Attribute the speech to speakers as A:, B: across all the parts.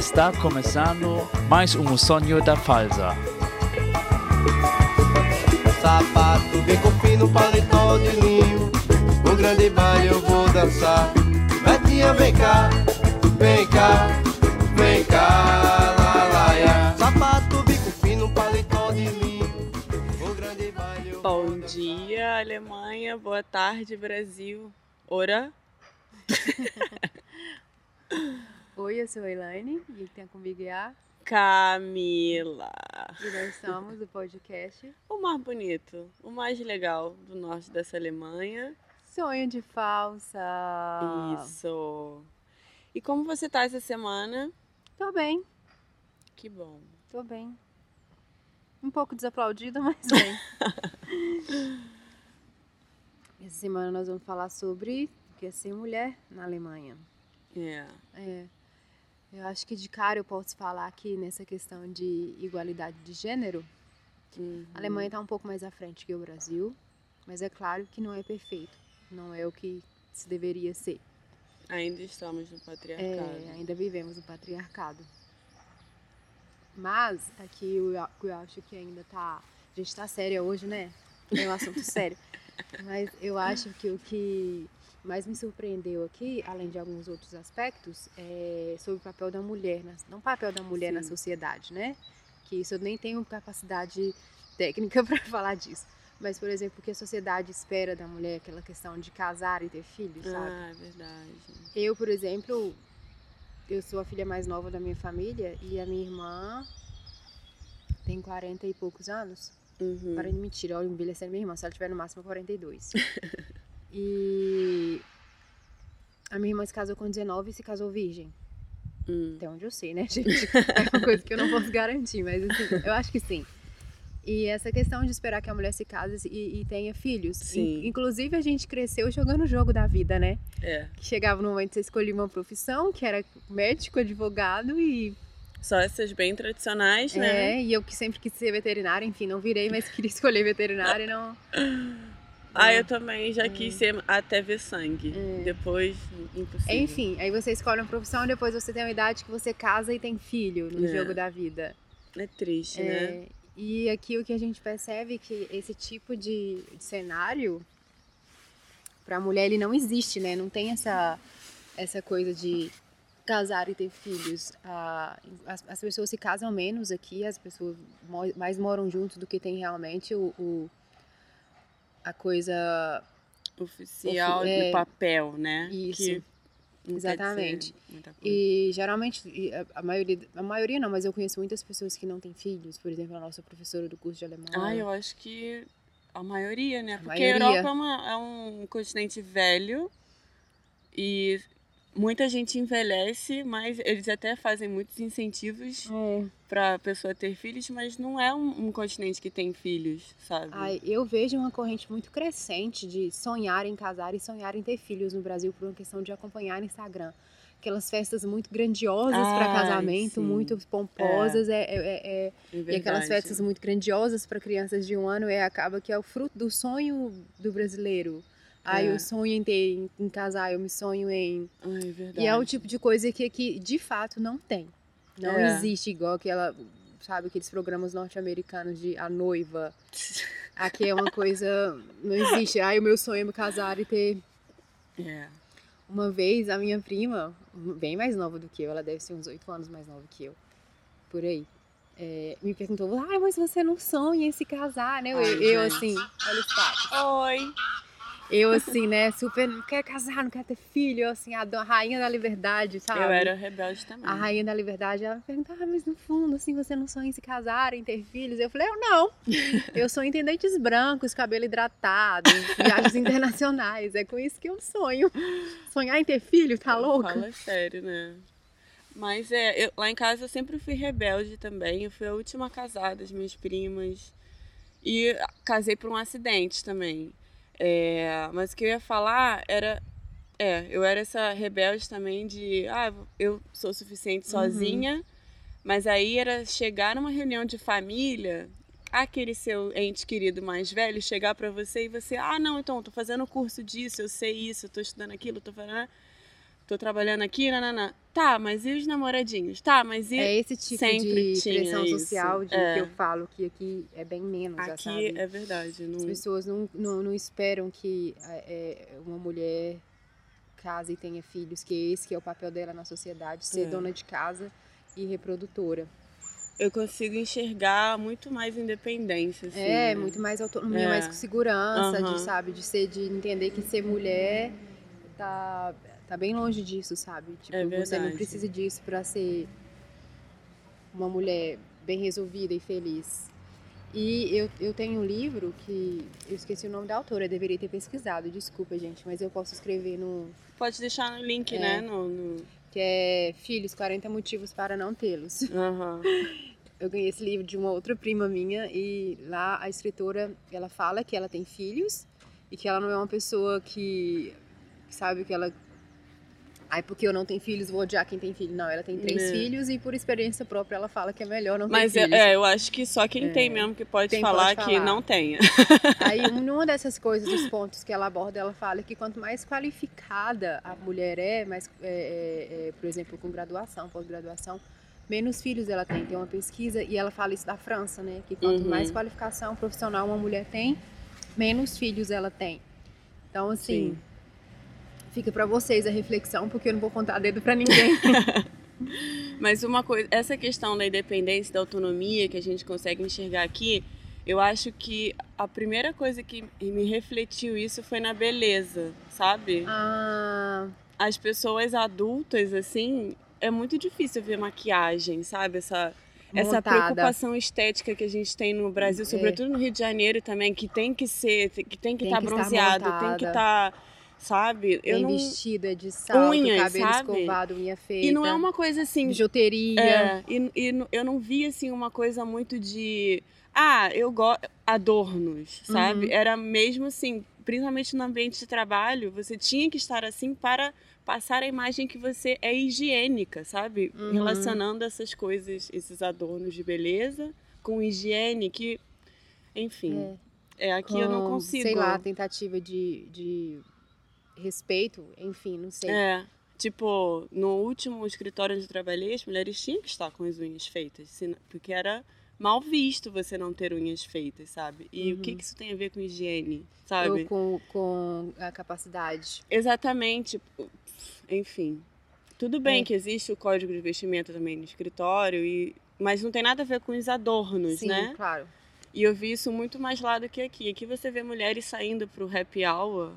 A: Está começando mais um sonho da Falsa.
B: Sapato bem com fino, paletó de linho Um grande baile eu vou dançar Betinha, vem cá, vem cá, vem cá. Sapato bico fino, paletó de linho Um grande baile eu vou
C: Bom dia, Alemanha. Boa tarde, Brasil. Ora?
D: Oi, eu sou a Elaine e tem comigo é a
C: Camila.
D: e nós somos do podcast
C: O mais bonito, o mais legal do norte dessa Alemanha.
D: Sonho de Falsa.
C: Isso. E como você tá essa semana?
D: Tô bem,
C: Que bom.
D: tô bem. Um pouco desaplaudida, mas bem. Essa semana nós vamos falar sobre o que é ser mulher na Alemanha.
C: É.
D: É. Eu acho que de cara eu posso falar aqui nessa questão de igualdade de gênero.
C: Uhum.
D: A Alemanha está um pouco mais à frente que o Brasil, mas é claro que não é perfeito. Não é o que se deveria ser.
C: Ainda estamos no patriarcado.
D: É, ainda vivemos o patriarcado. Mas aqui eu, eu acho que ainda tá. A gente tá séria hoje, né? É um assunto sério. Mas eu acho que o que mais me surpreendeu aqui, além de alguns outros aspectos, é sobre o papel da mulher, na- não o papel da mulher na
C: Sim.
D: sociedade, né? Que isso eu nem tenho capacidade técnica para falar disso. Mas, por exemplo, o que a sociedade espera da mulher, aquela questão de casar e ter filhos, sabe?
C: Ah, é verdade.
D: Eu, por exemplo, eu sou a filha mais nova da minha família e a minha irmã tem 40 e poucos anos.
C: Uhum.
D: Para de mentira, olha, envelhecendo minha irmã, se ela tiver no máximo 42. e a minha irmã se casou com 19 e se casou virgem.
C: Hum.
D: Até onde eu sei, né, gente? É uma coisa que eu não posso garantir, mas assim, eu acho que sim. E essa questão de esperar que a mulher se case e, e tenha filhos.
C: Sim.
D: In- inclusive, a gente cresceu jogando o jogo da vida, né?
C: É.
D: que chegava no momento que você escolhia uma profissão, que era médico, advogado e
C: Só essas bem tradicionais, né?
D: é, e eu que sempre quis ser veterinária, enfim, não virei, mas queria escolher veterinária e não.
C: Ah,
D: É.
C: eu também já quis ser até ver sangue.
D: É.
C: Depois, impossível.
D: Enfim, aí você escolhe uma profissão, depois você tem uma idade que você casa e tem filho no
C: É.
D: jogo da vida.
C: É triste, né?
D: É, e aqui o que a gente percebe é que esse tipo de, de cenário para a mulher ele não existe, né? Não tem essa essa coisa de casar e ter filhos. Ah, as, as pessoas se casam menos aqui, as pessoas mais moram juntos do que tem realmente o, o- a coisa
C: Oficial
D: Ofi- é.
C: de papel, né?
D: Isso.
C: Que
D: Exatamente. E geralmente, a- a maioria, a maioria não, mas eu conheço muitas pessoas que não têm filhos, por exemplo, a nossa professora do curso de alemão.
C: Ah, eu acho que a maioria, né?
D: A
C: Porque
D: maioria.
C: a Europa é, uma- é um continente velho e muita gente envelhece, mas eles até fazem muitos incentivos
D: É.
C: pra pessoa ter filhos, mas não é um, um continente que tem filhos, sabe?
D: Ai, eu vejo uma corrente muito crescente de sonhar em casar e sonhar em ter filhos no Brasil por uma questão de acompanhar no Instagram. Aquelas festas muito grandiosas para
C: Ai,
D: casamento,
C: sim.
D: muito pomposas, é, é- é- é-
C: É
D: e aquelas festas muito grandiosas para crianças de um ano, é acaba que é o fruto do sonho do brasileiro. Ai,
C: É.
D: eu sonho em ter, em, em casar, eu me sonho em
C: Ai, é verdade.
D: e é o tipo de coisa que aqui, de fato, não tem. Não
C: É.
D: existe igual aquela, sabe, aqueles programas norte-americanos de a noiva. Aqui é uma coisa, não existe. Ai, o meu sonho é me casar e ter.
C: É.
D: Uma vez, a minha prima, bem mais nova do que eu, ela deve ser uns oito anos mais nova que eu, por aí, é, me perguntou, ai, mas você não sonha em se casar, né? Eu,
C: Ai,
D: eu, assim, olha o status.
C: Oi!
D: Eu, assim, né, super, não quero casar, não quero ter filho, eu, assim, a, a rainha da liberdade, sabe?
C: Eu era rebelde também.
D: A rainha da liberdade, ela me perguntou, ah, mas no fundo, assim, você não sonha em se casar, em ter filhos? Eu falei, eu não. Eu sonho em dentes brancos, cabelo hidratado, viagens internacionais. É com isso que eu sonho. Sonhar em ter filho, tá louca?
C: Fala sério, né? Mas é, eu- lá em casa eu sempre fui rebelde também. Eu fui a última a casar das minhas primas. E casei por um acidente também. É, mas o que eu ia falar era. É, eu era essa rebelde também de. Ah, eu sou suficiente
D: Uhum.
C: sozinha. Mas aí era chegar numa reunião de família, aquele seu ente querido mais velho chegar pra você e você, ah, não, então, tô fazendo curso disso, eu sei isso, eu tô estudando aquilo, tô fazendo, tô trabalhando aqui, nanana. Tá, mas e os namoradinhos? Tá, mas e.
D: É esse tipo
C: sempre
D: de pressão
C: isso.
D: social de,
C: É.
D: que eu falo que aqui é bem menos, já
C: Aqui é verdade. Não...
D: As pessoas não, não, não esperam que é, é, uma mulher case e tenha filhos, que esse que é o papel dela na sociedade, ser
C: É.
D: dona de casa e reprodutora.
C: Eu consigo enxergar muito mais independência. Assim,
D: é,
C: né?
D: muito mais autonomia,
C: É.
D: mais com segurança, de, sabe, de ser, de entender que ser mulher tá, tá bem longe disso, sabe? Tipo,
C: É
D: você não precisa disso pra ser uma mulher bem resolvida e feliz. E eu, eu tenho um livro que eu esqueci o nome da autora, eu deveria ter pesquisado, desculpa, gente, mas eu posso escrever no
C: Pode deixar no link,
D: É.
C: né? No, no...
D: que é Filhos, 40 motivos para não tê-los.
C: Aham.
D: Eu ganhei esse livro de uma outra prima minha e lá a escritora, ela fala que ela tem filhos e que ela não é uma pessoa que sabe que ela Ai, porque eu não tenho filhos, vou odiar quem tem filho. Não, ela tem três
C: É.
D: filhos e por experiência própria ela fala que é melhor não
C: Mas
D: ter
C: é,
D: filhos.
C: é, eu acho que só quem tem mesmo que pode falar
D: pode
C: que
D: falar.
C: não tenha.
D: Aí, uma dessas coisas, dos pontos que ela aborda, ela fala que quanto mais qualificada a mulher é, mais, é, é, é, por exemplo, com graduação, pós-graduação, menos filhos ela tem. Tem uma pesquisa, e ela fala isso da França, né? Que quanto
C: Uhum.
D: mais qualificação profissional uma mulher tem, menos filhos ela tem. Então, assim,
C: Sim.
D: Fica pra vocês a reflexão, porque eu não vou contar dedo pra ninguém.
C: Mas uma coisa, essa questão da independência, da autonomia que a gente consegue enxergar aqui, eu acho que a primeira coisa que me refletiu isso foi na beleza, sabe?
D: ah,
C: As pessoas adultas, assim, é muito difícil ver maquiagem, sabe? Essa, essa preocupação estética que a gente tem no Brasil,
D: É.
C: sobretudo no Rio de Janeiro também, que tem que ser, que tem que
D: Tem
C: estar
D: que estar
C: bronzeado, tem que estar, sabe? Eu
D: Bem
C: não...
D: vestida de salto,
C: Unhas,
D: cabelo
C: sabe?
D: escovado, unha feita.
C: E não é uma coisa assim,
D: bijuteria.
C: É, e, e eu não vi assim uma coisa muito de ah, eu gosto adornos, sabe?
D: Uhum.
C: Era mesmo assim, principalmente no ambiente de trabalho, você tinha que estar assim para passar a imagem que você é higiênica, sabe?
D: Uhum.
C: Relacionando essas coisas, esses adornos de beleza com higiene que enfim, é, aqui eu não
D: com,
C: consigo.
D: Sei lá, tentativa de, de respeito, enfim, não sei.
C: É, tipo, no último escritório onde eu trabalhei, as mulheres tinham que estar com as unhas feitas, porque era mal visto você não ter unhas feitas, sabe? E o que,
D: Uhum.
C: que isso tem a ver com higiene, sabe?
D: Ou com, com a capacidade.
C: Exatamente. Enfim. Tudo bem
D: É.
C: que existe o código de vestimenta também no escritório, e... mas não tem nada a ver com os adornos,
D: Sim,
C: né?
D: claro.
C: E eu vi isso muito mais lá do que aqui. Aqui você vê mulheres saindo pro happy hour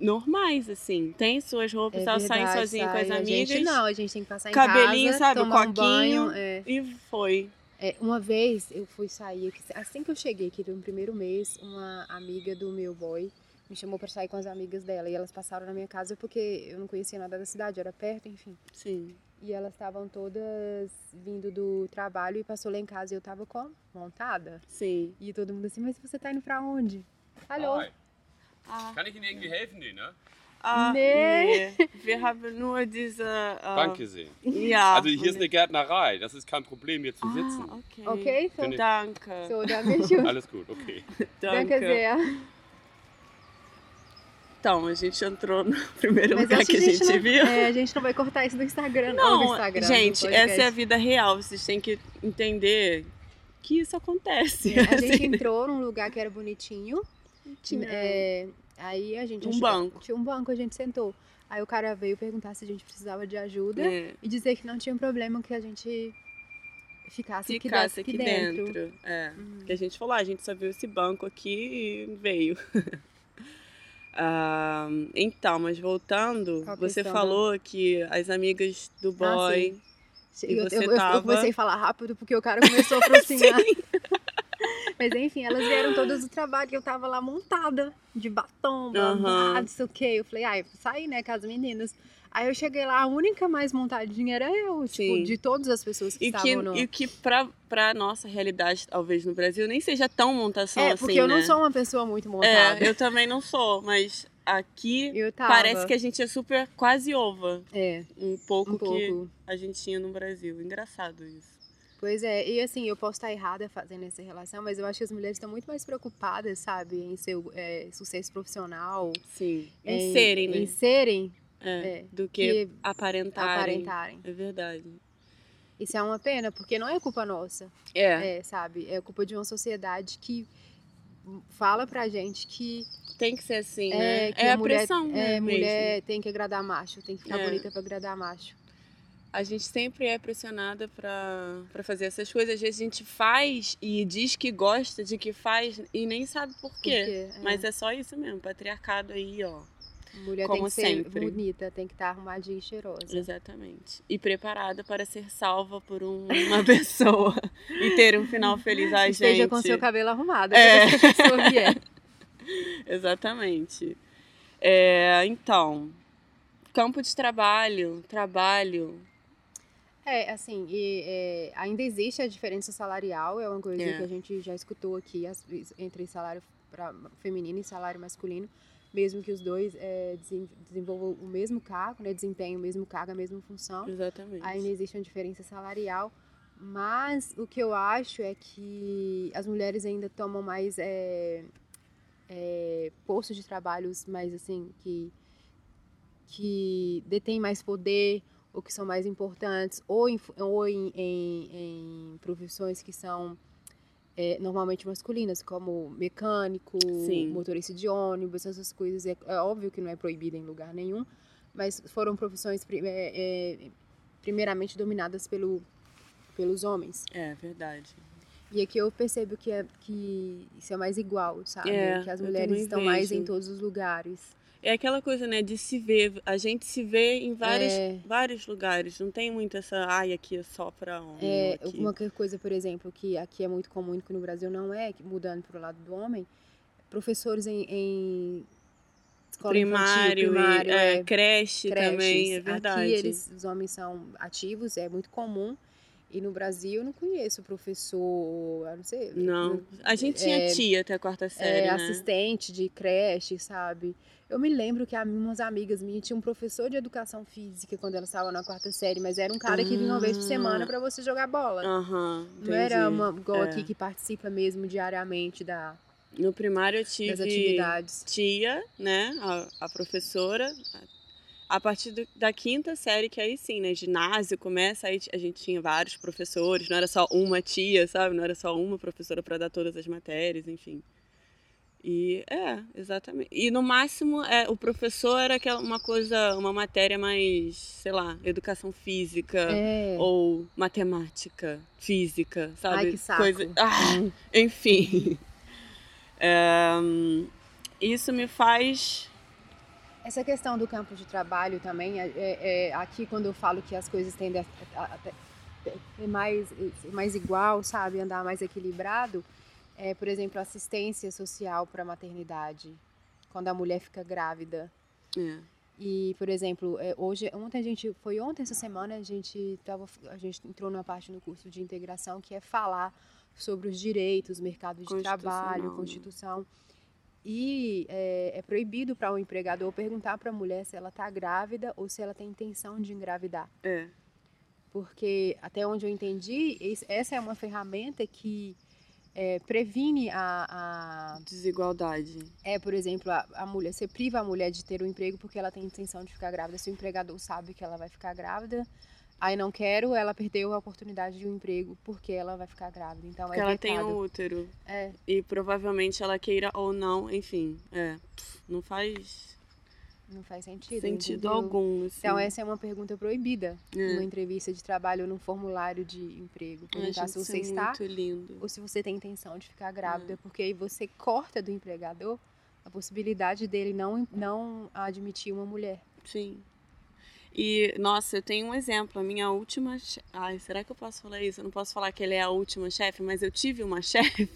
C: normais, assim. Tem suas roupas,
D: É
C: elas saem
D: verdade,
C: sozinhas com as
D: sai. A
C: amigas.
D: gente não, a gente tem que passar em
C: cabelinho,
D: casa,
C: sabe, o
D: tomar um
C: coquinho.
D: banho. é.
C: E foi.
D: É, uma vez eu fui sair, assim que eu cheguei aqui no primeiro mês, uma amiga do meu boy me chamou para sair com as amigas dela. E elas passaram na minha casa porque eu não conhecia nada da cidade, era perto, enfim.
C: Sim.
D: E elas estavam todas vindo do trabalho e passou lá em casa e eu tava com montada.
C: Sim.
D: E todo mundo assim, mas você tá indo pra onde? Alô?
E: Hi.
C: Ah,
E: Kann ich Ihnen irgendwie helfen? Nee, ne?
C: ah,
D: Nee.
C: nee. Wir haben nur diese. Äh,
E: Danke sehr.
C: Ja.
E: Also hier ist eine Gärtnerei. Das ist kein Problem, hier zu sitzen.
C: Ah, okay.
D: Ok? So,
C: Danke.
D: so danke schön.
E: Alles gut, okay.
D: Danke
C: Danke.
D: sehr.
C: Então, a gente entrou no primeiro
D: Mas
C: lugar que a gente
D: não,
C: viu.
D: é, a gente não vai cortar isso do Instagram, não. do
C: Não,
D: Instagram,
C: gente, essa é a vida real. Vocês têm que entender que isso acontece.
D: É, A gente
C: assim.
D: entrou num lugar que era bonitinho.
C: Tinha-
D: é, aí a gente
C: Um
D: achou-
C: banco.
D: Tinha um banco, a gente sentou. Aí o cara veio perguntar se a gente precisava de ajuda
C: É,
D: e dizer que não tinha problema que a gente ficasse, aqui,
C: ficasse
D: aqui
C: aqui
D: dentro.
C: dentro. É.
D: Uhum.
C: Que a gente falou, ah, a gente só viu esse banco aqui e veio. Ah, então, mas voltando,
D: Qual
C: você
D: questão,
C: falou que as amigas do
D: Ah,
C: boy. E
D: eu,
C: você
D: eu, eu- eu
C: tava-
D: comecei a falar rápido porque o cara começou a aproximar. Mas enfim, elas vieram todas do trabalho eu tava lá montada, de batom, blá, blá,
C: Aham.
D: não sei o quê. Eu falei, ai, saí, né, com as meninas. Aí eu cheguei lá, a única mais montadinha era eu, tipo,
C: Sim.
D: de todas as pessoas que
C: E que,
D: estavam no...
C: e que pra, pra nossa realidade, talvez no Brasil, nem seja tão montação
D: É,
C: assim.
D: porque eu não
C: né?
D: sou uma pessoa muito montada.
C: É, eu também não sou, mas aqui parece que a gente é super quase ova.
D: É,
C: Um pouco,
D: um
C: que
D: pouco.
C: a gente tinha no Brasil. Engraçado isso.
D: Pois é, e assim, eu posso estar errada fazendo essa relação, mas eu acho que as mulheres estão muito mais preocupadas, sabe, em seu é, sucesso profissional.
C: Sim.
D: em,
C: Em serem, né?
D: Em serem,
C: É,
D: É,
C: do que,
D: que
C: aparentarem.
D: aparentarem.
C: É verdade.
D: Isso é uma pena, porque não é culpa nossa,
C: É,
D: é, sabe? É culpa de uma sociedade que fala pra gente que,
C: tem que ser assim,
D: é,
C: né?
D: que
C: É
D: a,
C: a
D: mulher,
C: pressão, né,
D: é,
C: mesmo.
D: mulher tem que agradar macho, tem que ficar
C: É.
D: bonita pra agradar macho.
C: A gente sempre é pressionada pra pra fazer essas coisas. Às vezes a gente faz e diz que gosta de que faz e nem sabe por quê.
D: Porque, é,
C: Mas é só isso mesmo, patriarcado aí, ó.
D: mulher
C: como
D: tem que ser
C: sempre.
D: bonita, tem que estar arrumadinha e cheirosa.
C: Exatamente. E preparada para ser salva por um- uma pessoa e ter um final feliz. Ai,
D: Esteja
C: gente.
D: com seu cabelo arrumado
C: É. Exatamente. É, então, campo de trabalho, trabalho.
D: É, assim, e, é, ainda existe a diferença salarial, é uma coisa
C: É.
D: que a gente já escutou aqui as- entre salário pra, feminino e salário masculino, mesmo que os dois é, desen- desenvolvam o mesmo cargo, né, desempenhem o mesmo cargo, a mesma função,
C: Exatamente.
D: ainda existe uma diferença salarial, mas o que eu acho é que as mulheres ainda tomam mais é, é, postos de trabalhos mais assim, que, que detêm mais poder, ou que são mais importantes, ou em, ou em, em, em profissões que são é, normalmente masculinas, como mecânico,
C: Sim.
D: motorista de ônibus, essas coisas. É, é óbvio que não é proibido em lugar nenhum, mas foram profissões é, é, primeiramente dominadas pelo, pelos homens.
C: É verdade.
D: E aqui eu percebo que, é, que isso é mais igual, sabe?
C: É,
D: que as mulheres estão mais
C: vejo.
D: em todos os lugares.
C: É aquela coisa, né, de se ver. A gente se vê em vários,
D: É.
C: vários lugares. Não tem muito essa, ai, aqui é só pra homem.
D: É,
C: aqui.
D: uma coisa, por exemplo, que aqui é muito comum que no Brasil não é, mudando para o lado do homem, professores em, em escola
C: primário,
D: infantil, primário
C: e, é,
D: é,
C: creche
D: creches.
C: também, é verdade.
D: Aqui eles, os homens são ativos, é muito comum. E no Brasil eu não conheço professor, eu não sei.
C: Não. A gente tinha
D: É,
C: tia até a quarta série,
D: é,
C: né?
D: assistente de creche, sabe? Eu me lembro que umas amigas minhas tinham um professor de educação física quando elas estavam na quarta série, mas era um cara que vinha uma vez por semana
C: Ah.
D: para você jogar bola.
C: Aham,
D: Não era uma igual
C: É.
D: aqui que participa mesmo diariamente da,
C: No primário eu tive
D: atividades.
C: tia, né, a, a professora. A partir do- da quinta série, que aí sim, né, ginásio começa, aí a gente tinha vários professores, não era só uma tia, sabe? Não era só uma professora para dar todas as matérias, enfim. E é, exatamente. E no máximo, é, o professor era aquela, uma coisa, uma matéria mais, sei lá, educação física
D: É.
C: ou matemática, física, sabe?
D: Ai, que saco.
C: Coisa, ah, enfim. É, isso me faz.
D: Essa questão do campo de trabalho também, é, é- é- aqui quando eu falo que as coisas tendem a, a- a ter mais, mais igual, sabe, andar mais equilibrado, é, por exemplo, assistência social para maternidade, quando a mulher fica grávida.
C: É,
D: E, por exemplo, é, hoje, ontem a gente, foi ontem essa semana, a gente tava, a gente entrou numa parte no curso de integração que é falar sobre os direitos, mercado de trabalho,
C: né?
D: constituição. E é, é proibido para o um empregador perguntar para a mulher se ela está grávida ou se ela tem intenção de engravidar.
C: é,
D: Porque, até onde eu entendi, essa é uma ferramenta que é, previne a- a,
C: desigualdade.
D: é, por exemplo, a, a mulher, você priva a mulher de ter um emprego porque ela tem intenção de ficar grávida. Se o empregador sabe que ela vai ficar grávida, aí não quero, ela perdeu a oportunidade de um emprego porque ela vai ficar grávida. Então
C: Porque
D: é
C: ela tem o útero.
D: É,
C: E provavelmente ela queira ou não, enfim. É, não faz
D: não faz sentido.
C: sentido
D: entendeu?
C: algum. Assim.
D: Então essa é uma pergunta proibida
C: É.
D: numa entrevista de trabalho ou num formulário de emprego. Perguntar se você
C: é
D: está
C: muito lindo.
D: ou se você tem intenção de ficar grávida,
C: É.
D: porque aí você corta do empregador a possibilidade dele não, não admitir uma mulher.
C: Sim. E, nossa, eu tenho um exemplo. A minha última. Ai, será que eu posso falar isso? Eu não posso falar que ele é a última chefe, mas eu tive uma chefe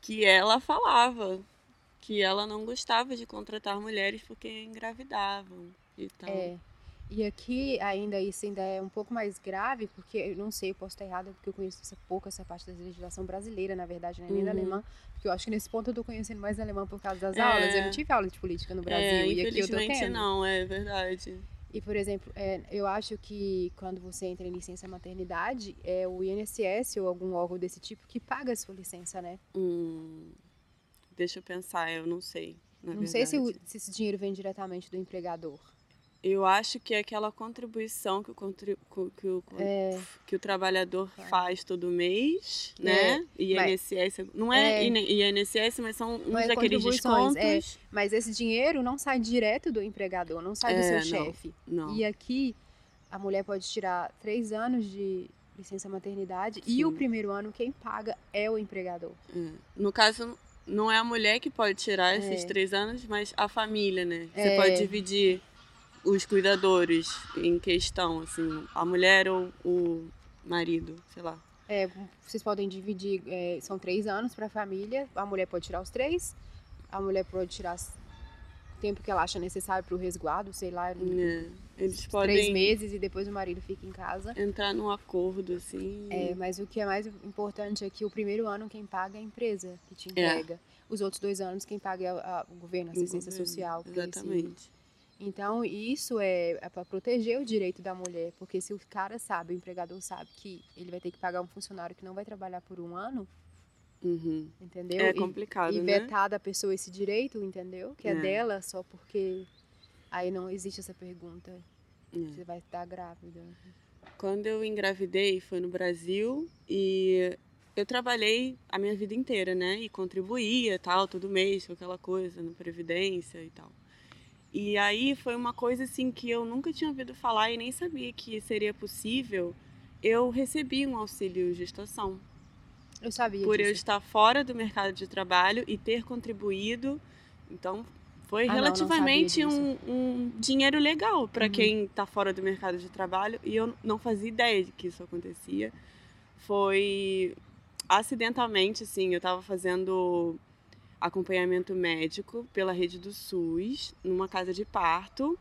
C: que ela falava que ela não gostava de contratar mulheres porque engravidavam e tal.
D: É. E aqui ainda isso ainda é um pouco mais grave, porque eu não sei, eu posso estar errada, porque eu conheço pouco essa parte da legislação brasileira, na verdade, não é nem da
C: Uhum.
D: alemã, porque eu acho que nesse ponto eu tô conhecendo mais alemã por causa das
C: É.
D: aulas. Eu não tive aula de política no Brasil
C: É,
D: e aqui eu tô tendo.
C: não, é verdade.
D: E, por exemplo, é, eu acho que quando você entra em licença maternidade, é o INSS ou algum órgão desse tipo que paga a sua licença, né?
C: Hum, deixa eu pensar, eu não sei.
D: não sei se, o-
C: verdade.
D: se esse dinheiro vem diretamente do empregador.
C: Eu acho que é aquela contribuição que o, que o,
D: É.
C: que o trabalhar faz todo mês,
D: É,
C: né? E INSS, não é,
D: É.
C: IN- INSS, mas são uns
D: Mas
C: daqueles
D: é.
C: descontos.
D: Mas esse dinheiro não sai direto do empregador, não sai do
C: É,
D: seu
C: não.
D: chefe.
C: Não.
D: E aqui a mulher pode tirar três anos de licença maternidade e o
C: Sim.
D: primeiro ano quem paga é o empregador.
C: É. No caso, não é a mulher que pode tirar esses
D: É.
C: três anos, mas a família, né? Você
D: É.
C: pode dividir os cuidadores em questão, assim, a mulher ou o marido, sei lá.
D: É, vocês podem dividir, é, são três anos para a família, a mulher pode tirar os três, a mulher pode tirar o tempo que ela acha necessário para o resguardo, sei lá,
C: É. Eles
D: três
C: podem
D: meses e depois o marido fica em casa.
C: entrar num acordo, assim.
D: É, mas o que é mais importante é que o primeiro ano quem paga é a empresa que te
C: É.
D: entrega. Os outros dois anos quem paga é a- a- o governo, a assistência
C: governo.
D: social. coisa assim. Então, isso é, para proteger o direito da mulher, porque se o cara sabe, o empregador sabe que ele vai ter que pagar um funcionário que não vai trabalhar por um ano,
C: Uhum.
D: entendeu?
C: É
D: E-
C: complicado,
D: e,
C: né?
D: vetar da pessoa esse direito, entendeu? Que é,
C: É.
D: dela só porque aí não existe essa pergunta.
C: É.
D: Você vai estar grávida.
C: Quando eu engravidei foi no Brasil e eu trabalhei a minha vida inteira, né? E contribuía, tal, todo mês com aquela coisa, na previdência e tal. E aí foi uma coisa assim que eu nunca tinha ouvido falar e nem sabia que seria possível. Eu recebi um auxílio gestação
D: Eu sabia
C: por eu
D: disso.
C: estar fora do mercado de trabalho e ter contribuído. Então, foi
D: Ah, não, não
C: relativamente
D: sabia
C: um, um dinheiro legal para
D: Uhum.
C: quem está fora do mercado de trabalho e eu não fazia ideia de que isso acontecia. Foi acidentalmente, assim, eu estava fazendo acompanhamento médico pela rede do SUS numa casa de parto.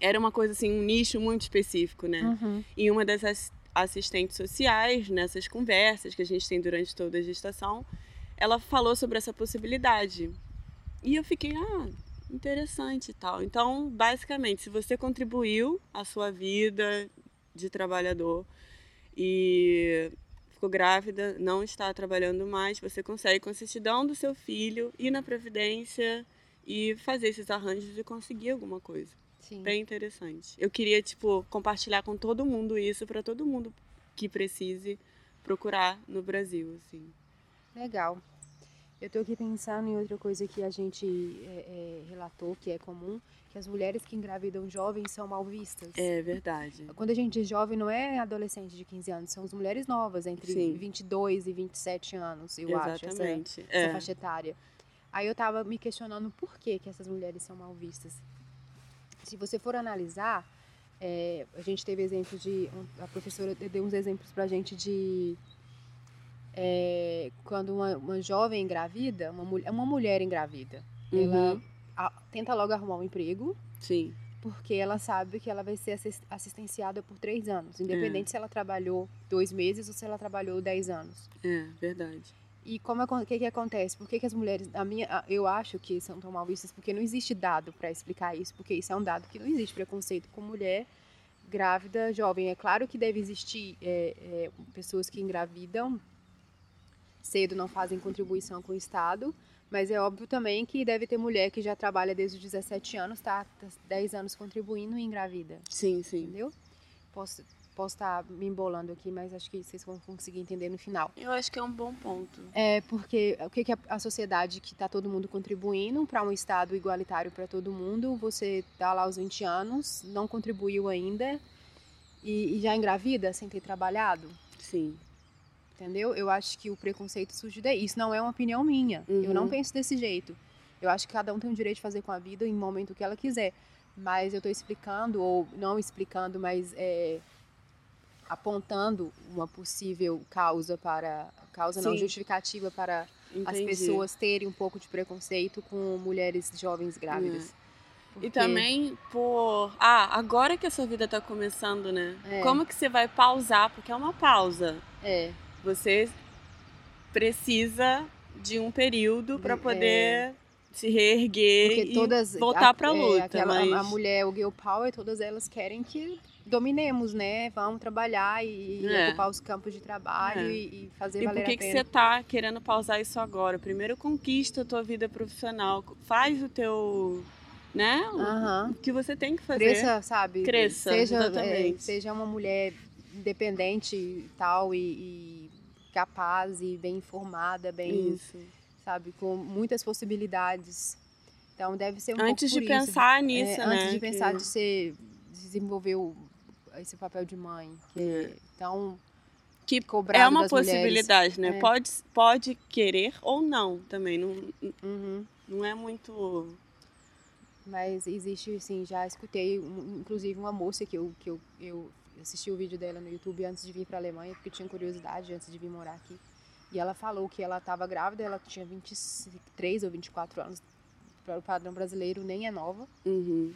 C: Era uma coisa assim, um nicho muito específico, né?
D: Uhum.
C: E uma das ass- assistentes sociais, nessas conversas que a gente tem durante toda a gestação, ela falou sobre essa possibilidade. E eu fiquei, ah, interessante e tal. Então, basicamente, se você contribuiu à sua vida de trabalhador e ficou grávida, não está trabalhando mais, você consegue com a certidão do seu filho ir na previdência e fazer esses arranjos e conseguir alguma coisa
D: Sim.
C: bem interessante. Eu queria, tipo, compartilhar com todo mundo isso, para todo mundo que precise procurar no Brasil, assim.
D: Legal. Eu tô aqui pensando em outra coisa que a gente é, é, relatou, que é comum, que as mulheres que engravidam jovens são mal vistas.
C: É verdade.
D: Quando a gente diz jovem, não é adolescente de 15 anos, são as mulheres novas, entre
C: Sim.
D: 22 e 27 anos, eu acho, essa,
C: Exatamente.
D: essa
C: é.
D: faixa etária. Aí eu tava me questionando por que, que essas mulheres são mal vistas. Se você for analisar, é, a gente teve exemplos de. A professora deu uns exemplos pra gente de. É, quando uma, uma jovem engravida, uma, mul- uma mulher engravida, ela
C: Uhum.
D: a- tenta logo arrumar um emprego,
C: Sim.
D: porque ela sabe que ela vai ser assis- assistenciada por três anos,
C: É.
D: independente se ela trabalhou dois meses ou se ela trabalhou dez anos.
C: É, verdade.
D: E como o que, que acontece? Por que, que as mulheres, a minha, a- eu acho que são tão mal vistas porque não existe dado para explicar isso, porque isso é um dado que não existe preconceito com mulher grávida jovem. É claro que deve existir é, é, pessoas que engravidam cedo não fazem contribuição com o Estado, mas é óbvio também que deve ter mulher que já trabalha desde os 17 anos, tá, tá 10 anos contribuindo e engravida,
C: Sim, sim.
D: entendeu? Posso posso estar me embolando aqui, mas acho que vocês vão conseguir entender no final.
C: Eu acho que é um bom ponto.
D: É porque o que, que a, a sociedade que está todo mundo contribuindo para um Estado igualitário para todo mundo, você tá lá aos 20 anos, não contribuiu ainda e, e já engravida sem ter trabalhado,
C: Sim.
D: Entendeu? Eu acho que o preconceito surge daí. Isso não é uma opinião minha. Eu não
C: Uhum.
D: penso desse jeito. Eu acho que cada um tem o direito de fazer com a vida em momento que ela quiser. Mas eu estou explicando, ou não explicando, mas é, apontando uma possível causa para. Causa não,
C: Sim.
D: justificativa para as
C: Entendi.
D: pessoas terem um pouco de preconceito com mulheres jovens grávidas.
C: E
D: Porque-
C: também por. Ah, agora que a sua vida tá começando, né?
D: É.
C: Como que você vai pausar? Porque é uma pausa.
D: É,
C: Você precisa de um período para
D: É.
C: poder se reerguer e
D: todas.
C: voltar
D: a-
C: pra
D: é,
C: luta.
D: aquela- a-
C: mas...
D: a, mulher, o girl power, todas elas querem que dominemos, né? Vamos trabalhar e, e
C: É.
D: ocupar os campos de trabalho
C: É.
D: e, e fazer
C: E
D: valer
C: por que,
D: a
C: que
D: pena.
C: você tá querendo pausar isso agora? Primeiro conquista a tua vida profissional, faz o teu né? O que você tem que fazer.
D: Cresça, sabe?
C: Cresça,
D: seja, é, seja uma mulher independente e tal, e, e capaz e bem informada, bem,
C: Isso.
D: sabe, com muitas possibilidades. Então deve ser um
C: Antes de
D: por isso.
C: pensar
D: É,
C: nisso, né?
D: Antes de pensar
C: que-
D: de ser, de desenvolver esse papel de mãe. Que
C: É.
D: Então,
C: Que
D: cobrado
C: é uma
D: das mulheres.
C: possibilidade, né?
D: É.
C: Pode, pode querer ou não também. Não,
D: Uhum.
C: não é muito.
D: Mas existe, assim, já escutei, inclusive uma moça que eu, que eu, eu assisti o vídeo dela no YouTube antes de vir para a Alemanha, porque tinha curiosidade antes de vir morar aqui. E ela falou que ela estava grávida, ela tinha 23 ou 24 anos, para o padrão brasileiro nem é nova,
C: Uhum.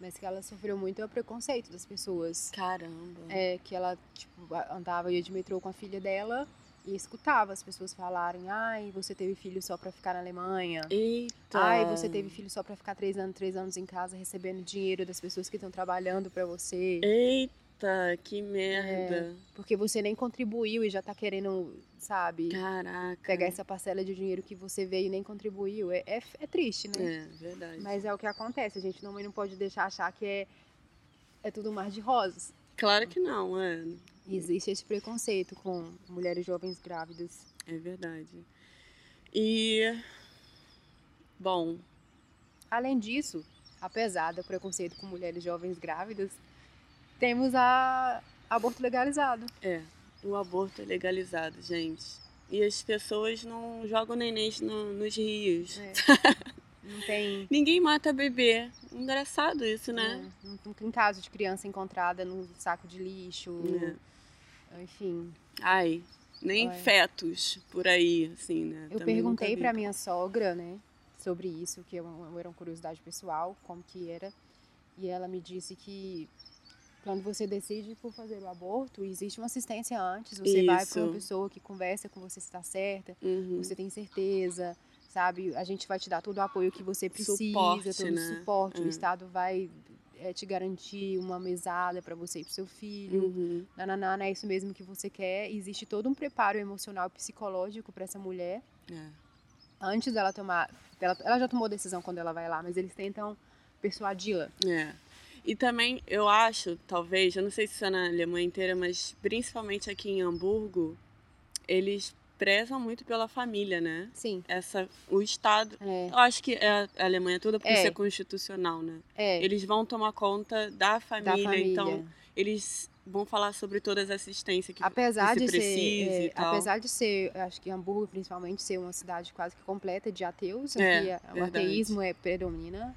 D: mas que ela sofreu muito preconceito das pessoas.
C: Caramba.
D: É, que ela, tipo, andava ia de metrô com a filha dela e escutava as pessoas falarem, ai, você teve filho só para ficar na Alemanha.
C: Eita.
D: Ai, você teve filho só pra ficar três anos, três anos em casa recebendo dinheiro das pessoas que estão trabalhando pra você.
C: Eita, que merda.
D: Porque você nem contribuiu e já tá querendo, sabe,
C: Caraca.
D: pegar essa parcela de dinheiro que você veio e nem contribuiu. É, é, é triste, né?
C: É, verdade.
D: Mas é o que acontece. A gente também não pode deixar achar que é, é tudo mar de rosas.
C: Claro que não, é.
D: Existe esse preconceito com mulheres jovens grávidas.
C: É verdade. E. Bom,
D: Além disso, apesar do preconceito com mulheres jovens grávidas, temos a aborto legalizado.
C: é. O aborto é legalizado, gente. E as pessoas não jogam nenéns no- nos rios.
D: É. Não tem
C: Ninguém mata bebê. Engraçado isso, né?
D: É, não, não tem caso de criança encontrada no saco de lixo,
C: É.
D: enfim.
C: Ai, nem
D: Ai.
C: fetos por aí, assim, né?
D: Eu
C: Também
D: perguntei pra minha sogra, né, sobre isso, que uma- era uma curiosidade pessoal, como que era, e ela me disse que quando você decide por fazer o aborto, existe uma assistência antes, você vai para uma
C: Isso.
D: pessoa que conversa com você se está certa,
C: Uhum.
D: você tem certeza, sabe? A gente vai te dar todo o apoio que você precisa,
C: Suporte,
D: todo
C: né?
D: o suporte,
C: É.
D: o Estado vai eh, te garantir uma mesada para você e para seu filho.
C: Uhum.
D: Nananana, é isso mesmo que você quer. Existe todo um preparo emocional e psicológico para essa mulher
C: É.
D: antes dela tomar. Ela, ela já tomou decisão quando ela vai lá, mas eles tentam persuadi-la.
C: É. E também eu acho, talvez, eu não sei se isso é na Alemanha inteira, mas principalmente aqui em Hamburgo, eles prezam muito pela família, né?
D: Sim.
C: Essa, o Estado.
D: É,
C: Eu acho que é a Alemanha toda porque
D: É.
C: é constitucional, né?
D: é
C: Eles vão tomar conta da
D: da
C: família,
D: família.
C: então eles vão falar sobre todas as assistências que,
D: apesar
C: que se
D: de ser, é, apesar de ser, acho que Hamburgo principalmente ser uma cidade quase que completa de ateus,
C: É,
D: aqui a- o
C: verdade.
D: ateísmo é predomina.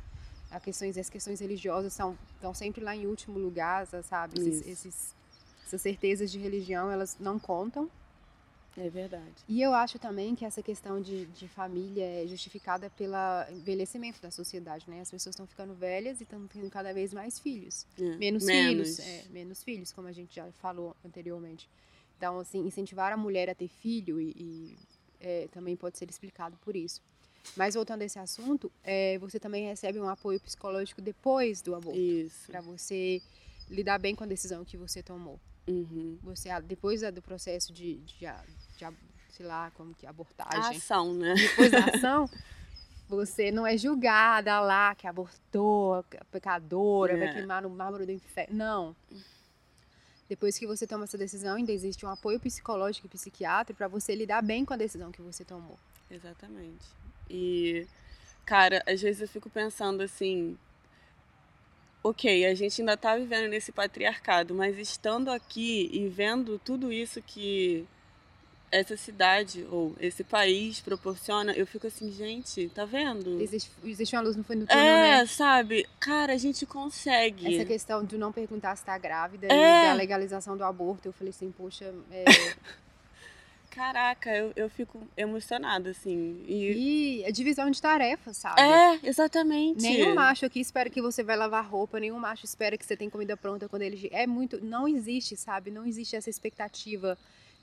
D: As questões, as questões religiosas são estão sempre lá em último lugar, sabe? Esses, esses- essas certezas de religião elas não contam.
C: É verdade.
D: E eu acho também que essa questão de, de família é justificada pelo envelhecimento da sociedade, né? As pessoas estão ficando velhas e estão tendo cada vez mais filhos.
C: É.
D: Menos,
C: Menos.
D: filhos. É, menos filhos, como a gente já falou anteriormente. Então, assim, incentivar a mulher a ter filho e, e, é, também pode ser explicado por isso. Mas voltando a esse assunto, é, você também recebe um apoio psicológico depois do aborto,
C: Isso.
D: para você lidar bem com a decisão que você tomou.
C: Uhum.
D: Você, depois do processo de, de, a- de a- sei lá, como que
C: A
D: abortagem,
C: ação, né?
D: depois da ação, você não é julgada lá, que abortou, que é pecadora, vai
C: É.
D: queimar no mármore do inferno. Não. Depois que você toma essa decisão, ainda existe um apoio psicológico e psiquiátrico para você lidar bem com a decisão que você tomou.
C: Exatamente. E, cara, às vezes eu fico pensando assim. Ok, a gente ainda tá vivendo nesse patriarcado, mas estando aqui e vendo tudo isso que essa cidade ou esse país proporciona, eu fico assim, gente, tá vendo?
D: Existe, existe uma luz no fundo do túnel,
C: É,
D: né?
C: sabe? Cara, a gente consegue.
D: Essa questão de não perguntar se tá grávida
C: É.
D: e da legalização do aborto, eu falei assim, poxa, é,
C: Caraca, eu, eu fico emocionada, assim. E...
D: e a divisão de tarefas, sabe?
C: É, exatamente.
D: Nenhum macho aqui espera que você vai lavar roupa, nenhum macho espera que você tem comida pronta quando ele. É muito. Não existe, sabe? Não existe essa expectativa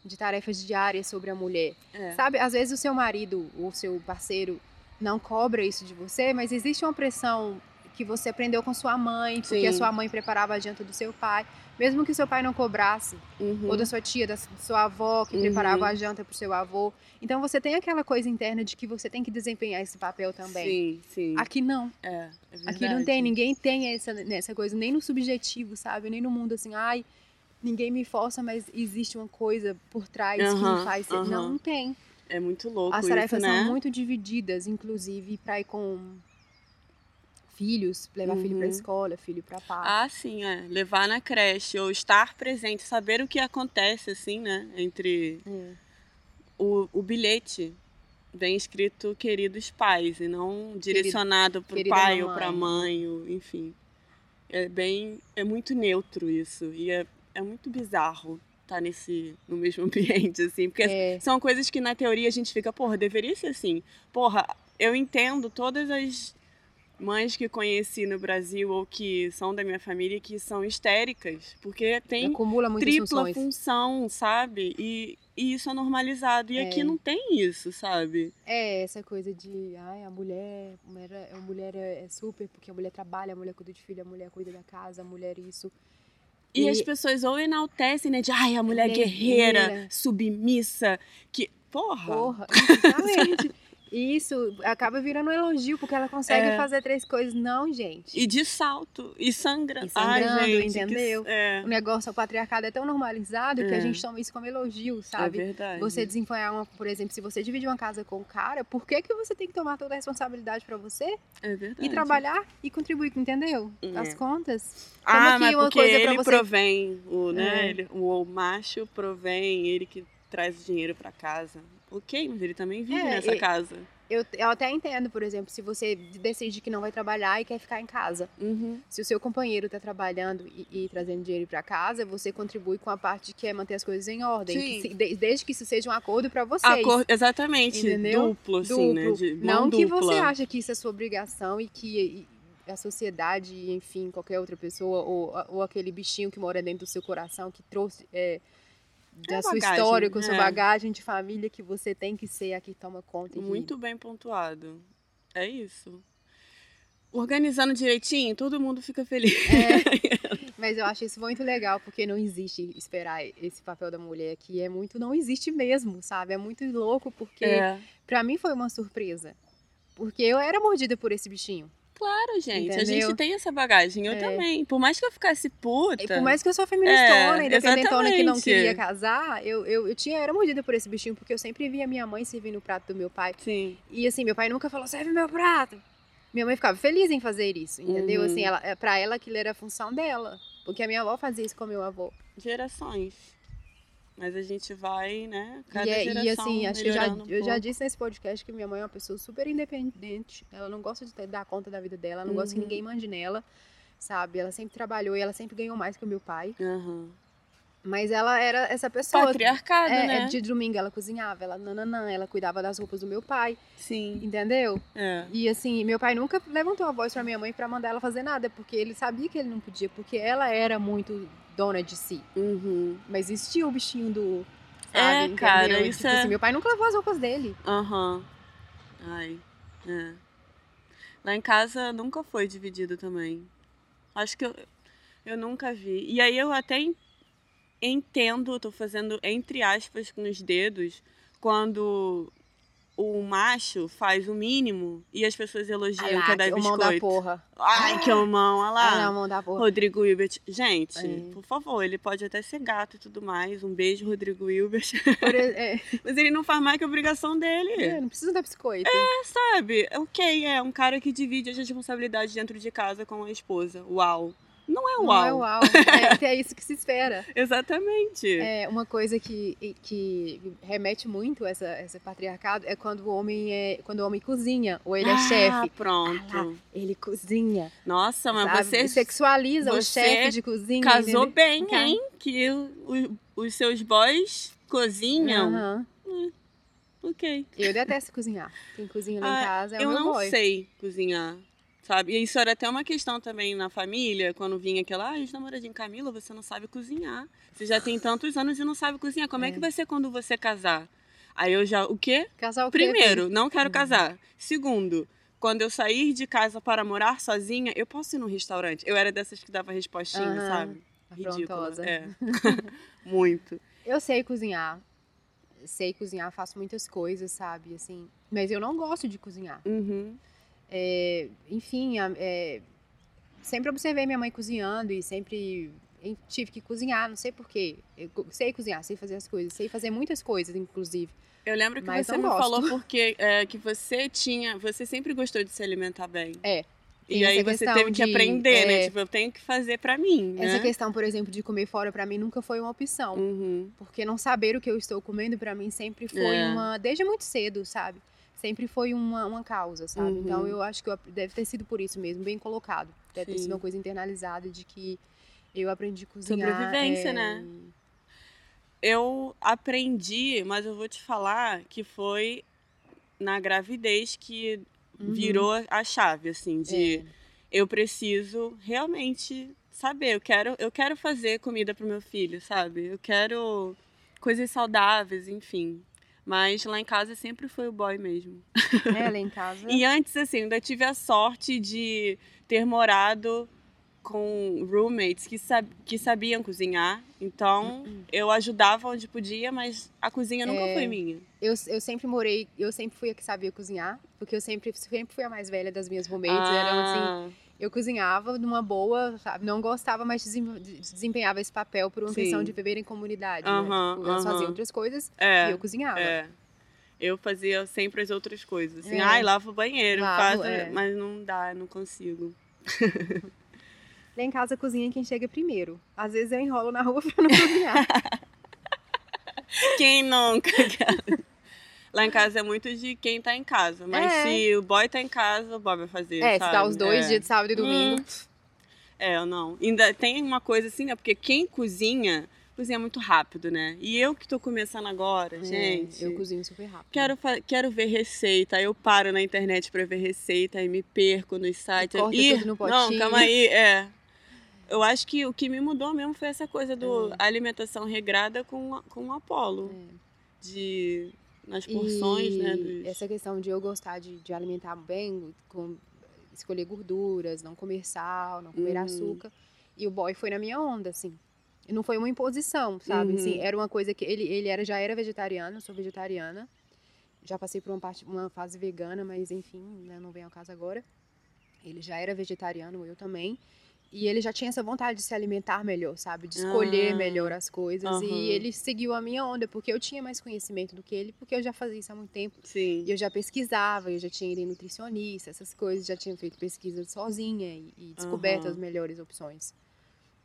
D: de tarefas diárias sobre a mulher.
C: É.
D: Sabe? Às vezes o seu marido ou seu parceiro não cobra isso de você, mas existe uma pressão que você aprendeu com sua mãe, porque a sua mãe preparava a janta do seu pai. Mesmo que seu pai não cobrasse,
C: Uhum.
D: ou da sua tia, da, sua avó, que
C: Uhum.
D: preparava a janta pro seu avô. Então você tem aquela coisa interna de que você tem que desempenhar esse papel também.
C: Sim, sim.
D: Aqui não.
C: É, é
D: Aqui não tem, ninguém tem essa, nessa coisa, nem no subjetivo, sabe? Nem no mundo assim, ai, ninguém me força, mas existe uma coisa por trás que
C: Aham,
D: me faz. Não, não tem.
C: É muito louco
D: As
C: isso,
D: tarefas
C: né?
D: são muito divididas, inclusive para ir com filhos, levar filho para
C: Uhum.
D: escola, filho para parque.
C: Ah, sim, é. Levar na creche ou estar presente, saber o que acontece, assim, né? Entre
D: É.
C: o, o bilhete vem escrito queridos pais e não direcionado para o pai ou para a mãe, ou, enfim. É bem, é muito neutro isso e é, é muito bizarro estar nesse no mesmo ambiente assim, porque
D: É.
C: são coisas que na teoria a gente fica, porra, deveria ser assim. Porra, eu entendo todas as mães que conheci no Brasil ou que são da minha família que são histéricas, porque tem tripla
D: funções.
C: função, sabe? E, e isso é normalizado. E
D: É.
C: aqui não tem isso, sabe?
D: É, essa coisa de, ai, a mulher, a mulher, é- a mulher é, é super, porque a mulher trabalha, a mulher cuida de filho, a mulher cuida da casa, a mulher isso.
C: E,
D: E-
C: as pessoas ou enaltecem, né? De ai, a mulher
D: Guerreira.
C: guerreira, submissa, que. Porra!
D: Porra, exatamente. Isso acaba virando um elogio, porque ela consegue
C: É.
D: fazer três coisas. Não, gente.
C: E de salto, e sangra.
D: E sangrando,
C: ai, gente, que-
D: entendeu?
C: é,
D: O negócio, o patriarcado é tão normalizado que a
C: É.
D: gente toma isso como elogio,
C: é
D: sabe?
C: verdade.
D: Você desempenhar uma, por exemplo, se você divide uma casa com o cara, por que, que você tem que tomar toda a responsabilidade pra você
C: É verdade.
D: e trabalhar e contribuir, entendeu?
C: É.
D: As contas.
C: Ah,
D: Toma aqui
C: mas
D: uma
C: porque
D: coisa pra
C: ele
D: você.
C: provém, o, né?
D: É.
C: ele- o, macho provém, ele que traz dinheiro pra casa. Ok, mas ele também vive
D: É,
C: nessa
D: e-
C: casa.
D: Eu, eu até entendo, por exemplo, se você decide que não vai trabalhar e quer ficar em casa.
C: Uhum.
D: Se o seu companheiro está trabalhando e, e trazendo dinheiro para casa, você contribui com a parte que é manter as coisas em ordem. Que se- de- desde que isso seja um acordo para vocês.
C: Acor- exatamente,
D: Entendeu?
C: duplo, assim, né? De
D: não que
C: dupla.
D: você acha que isso é sua obrigação e que e a sociedade, enfim, qualquer outra pessoa, ou, ou aquele bichinho que mora dentro do seu coração, que trouxe é, da
C: É
D: sua
C: bagagem,
D: história, com sua
C: é.
D: bagagem de família, que você tem que ser a que toma conta. e
C: Muito bem pontuado. É isso. Organizando direitinho, todo mundo fica feliz.
D: Mas eu acho isso muito legal, porque não existe esperar esse papel da mulher, que é muito, não existe mesmo, sabe? É muito louco, porque
C: É.
D: pra mim foi uma surpresa. Porque eu era mordida por esse bichinho.
C: Claro, gente. A
D: Entendeu?
C: gente tem essa bagagem. Eu
D: É.
C: também. Por mais que eu ficasse puta.
D: E por mais que eu sou feministona,
C: É,
D: independentona, que não queria casar, eu, eu, eu tinha, era mordida por esse bichinho, porque eu sempre via minha mãe servindo o prato do meu pai.
C: Sim.
D: E assim, meu pai nunca falou, serve meu prato. Minha mãe ficava feliz em fazer isso, entendeu?
C: Uhum.
D: Assim, ela, é, pra ela aquilo era a função dela. Porque a minha avó fazia isso com meu avô.
C: Gerações. Mas a gente vai, né?
D: E,
C: Cada
D: é-
C: geração
D: e assim, acho que eu já,
C: um
D: eu já disse nesse podcast que minha mãe é uma pessoa super independente. Ela não gosta de ter- dar conta da vida dela, ela não gosta que
C: Uhum.
D: ninguém mande nela, sabe? Ela sempre trabalhou e ela sempre ganhou mais que o meu pai.
C: Aham.
D: Mas ela era essa pessoa.
C: Patriarcado,
D: é,
C: né?
D: é, de domingo ela cozinhava, ela nananã, ela cuidava das roupas do meu pai,
C: Sim.
D: entendeu?
C: É.
D: E assim, meu pai nunca levantou a voz pra minha mãe pra mandar ela fazer nada, porque ele sabia que ele não podia, porque ela era muito dona de si.
C: Uhum.
D: Mas existia o bichinho do.
C: É,
D: Sabe, entendeu?
C: cara,
D: E,
C: isso
D: tipo
C: é-
D: assim, meu pai nunca lavou as roupas dele.
C: Aham. Ai. É. Lá em casa nunca foi dividido também. Acho que eu, eu nunca vi. E aí eu até entendo, tô fazendo entre aspas com os dedos, quando o macho faz o mínimo e as pessoas elogiam
D: Ah lá,
C: que é dar
D: que mão da porra.
C: Ai, que homão, olha lá.
D: Ah, não, mão da porra.
C: Rodrigo Hilbert. Gente,
D: É.
C: por favor, ele pode até ser gato e tudo mais. Um beijo, Rodrigo Hilbert.
D: É,
C: Mas ele não faz mais que a obrigação dele.
D: é, não precisa dar biscoito.
C: Sabe? Ok, é um cara que divide as responsabilidades dentro de casa com a esposa. Uau. Não é
D: Não
C: uau.
D: é uau. É, é isso que se espera.
C: Exatamente.
D: É, uma coisa que, que remete muito a essa, esse patriarcado é quando o homem é quando o homem cozinha ou ele é
C: ah,
D: chefe.
C: Pronto.
D: Ah lá, ele cozinha.
C: Nossa, mas
D: sabe?
C: você
D: sexualiza o
C: você
D: chefe de cozinha.
C: casou
D: entendeu?
C: bem,
D: Ca-
C: hein? Que o- o- os seus boys cozinham.
D: Aham.
C: Ok.
D: Eu detesto cozinhar. Quem cozinha lá em
C: Ah,
D: casa é
C: eu
D: o meu
C: não
D: boy.
C: sei cozinhar. Sabe? E isso era até uma questão também na família, quando vinha aquela, ah, ex-namoradinho Camila, você não sabe cozinhar. Você já tem tantos anos e não sabe cozinhar. Como é,
D: É.
C: que vai ser quando você casar? Aí eu já, o quê?
D: Casar o quê,
C: Primeiro, não quero casar. Segundo, quando eu sair de casa para morar sozinha, eu posso ir num restaurante. Eu era dessas que dava respostinha,
D: Aham,
C: sabe? Ridícula. É. Muito.
D: Eu sei cozinhar. Sei cozinhar, faço muitas coisas, sabe? Assim, mas eu não gosto de cozinhar.
C: Uhum.
D: É, enfim, é, sempre observei minha mãe cozinhando e sempre em- tive que cozinhar, não sei porquê. Eu sei cozinhar, sei fazer as coisas, sei fazer muitas coisas, inclusive.
C: Eu lembro que
D: Mas
C: você me
D: gosto.
C: falou porque é, que você tinha, você sempre gostou de se alimentar bem.
D: É,
C: E aí você teve que
D: de,
C: aprender, né?
D: é,
C: Tipo, eu tenho que fazer pra mim, né?
D: Essa questão, por exemplo, de comer fora pra mim nunca foi uma opção.
C: Uhum.
D: Porque não saber o que eu estou comendo pra mim sempre foi
C: É.
D: uma. Desde muito cedo, sabe? Sempre foi uma, uma causa, sabe?
C: Uhum.
D: Então eu acho que eu deve ter sido por isso mesmo, bem colocado. Deve ter
C: Sim.
D: sido uma coisa internalizada de que eu aprendi a cozinhar.
C: Sobrevivência,
D: é,
C: né? Eu aprendi, mas eu vou te falar que foi na gravidez que
D: Uhum.
C: virou a chave, assim, de
D: É.
C: eu preciso realmente saber, eu quero, eu quero fazer comida pro meu filho, sabe? Eu quero coisas saudáveis, enfim. Mas lá em casa sempre foi o boy mesmo.
D: É, lá em casa.
C: E antes, assim, ainda tive a sorte de ter morado com roommates que, sab que sabiam cozinhar. Então, eu ajudava onde podia, mas a cozinha nunca
D: É.
C: foi minha.
D: Eu, eu sempre morei, eu sempre fui a que sabia cozinhar, porque eu sempre, sempre fui a mais velha das minhas roommates. Eram assim,
C: Ah,
D: eu cozinhava numa boa, sabe? Não gostava, mas desem- desempenhava esse papel por uma
C: Sim.
D: questão de viver em comunidade.
C: Aham,
D: né? Tipo, elas faziam
C: aham.
D: outras coisas
C: é,
D: e eu cozinhava.
C: é. Eu fazia sempre as outras coisas. Assim,
D: É.
C: ai, lava o banheiro,
D: Lavo,
C: faço,
D: é.
C: mas não dá, não consigo.
D: Lá em casa cozinha quem chega primeiro. Às vezes eu enrolo na rua pra não cozinhar.
C: Quem nunca? Lá em casa é muito de quem tá em casa. Mas
D: É.
C: se o boy tá em casa, o boy vai fazer.
D: é, se
C: sabe?
D: dá os dois
C: É.
D: dias de sábado e domingo.
C: Hum. É, eu não. Ainda tem uma coisa assim, né? Porque quem cozinha, cozinha muito rápido, né? E eu que tô começando agora,
D: É,
C: gente.
D: eu cozinho super rápido.
C: Quero, quero ver receita, aí eu paro na internet pra ver receita e me perco nos sites.
D: corta
C: Ih,
D: tudo no
C: Não,
D: potinho.
C: calma aí, é. Eu acho que o que me mudou mesmo foi essa coisa do
D: É.
C: alimentação regrada com, com o Apolo. De. Nas porções,
D: E
C: né? dos-
D: Essa questão de eu gostar de, de alimentar bem, com, escolher gorduras, não comer sal, não comer
C: Uhum.
D: açúcar. E o boy foi na minha onda, assim. E não foi uma imposição, sabe?
C: Uhum.
D: Assim, era uma coisa que ele, ele era, já era vegetariano, eu sou vegetariana. Já passei por uma, parte, uma fase vegana, mas enfim, né, não vem ao caso agora. Ele já era vegetariano, eu também. E ele já tinha essa vontade de se alimentar melhor, sabe? De escolher
C: Ah.
D: melhor as coisas.
C: Aham.
D: E ele seguiu a minha onda, porque eu tinha mais conhecimento do que ele, porque eu já fazia isso há muito tempo.
C: Sim.
D: E eu já pesquisava, eu já tinha ido em nutricionista, essas coisas, já tinha feito pesquisa sozinha e, e descoberto
C: Aham.
D: as melhores opções.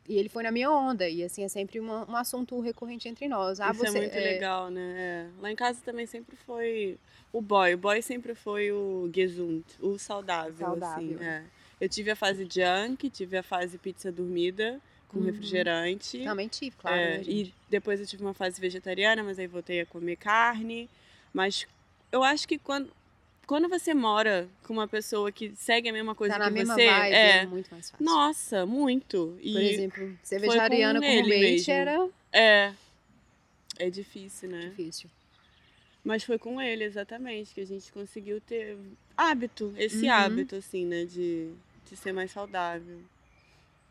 D: E ele foi na minha onda, e assim, é sempre uma- um assunto recorrente entre nós. Ah,
C: Isso
D: você,
C: é muito legal, né? É. Lá em casa também sempre foi o boy. O boy sempre foi o gesund, o saudável,
D: Saudável.
C: assim. É. Eu tive a fase junk, tive a fase pizza dormida com
D: Uhum.
C: refrigerante.
D: Também tive, claro,
C: É,
D: né,
C: e depois eu tive uma fase vegetariana, mas aí voltei a comer carne. Mas eu acho que quando, quando você mora com uma pessoa que segue a mesma coisa
D: Tá
C: que
D: na mesma
C: você,
D: vibe, é,
C: é,
D: muito mais fácil.
C: nossa, muito. E
D: Por exemplo, ser
C: com
D: vegetariana com
C: ele
D: roommate era
C: é é difícil, né?
D: difícil.
C: Mas foi com ele, exatamente, que a gente conseguiu ter hábito, esse
D: Uhum.
C: hábito, assim, né, de, de ser mais saudável.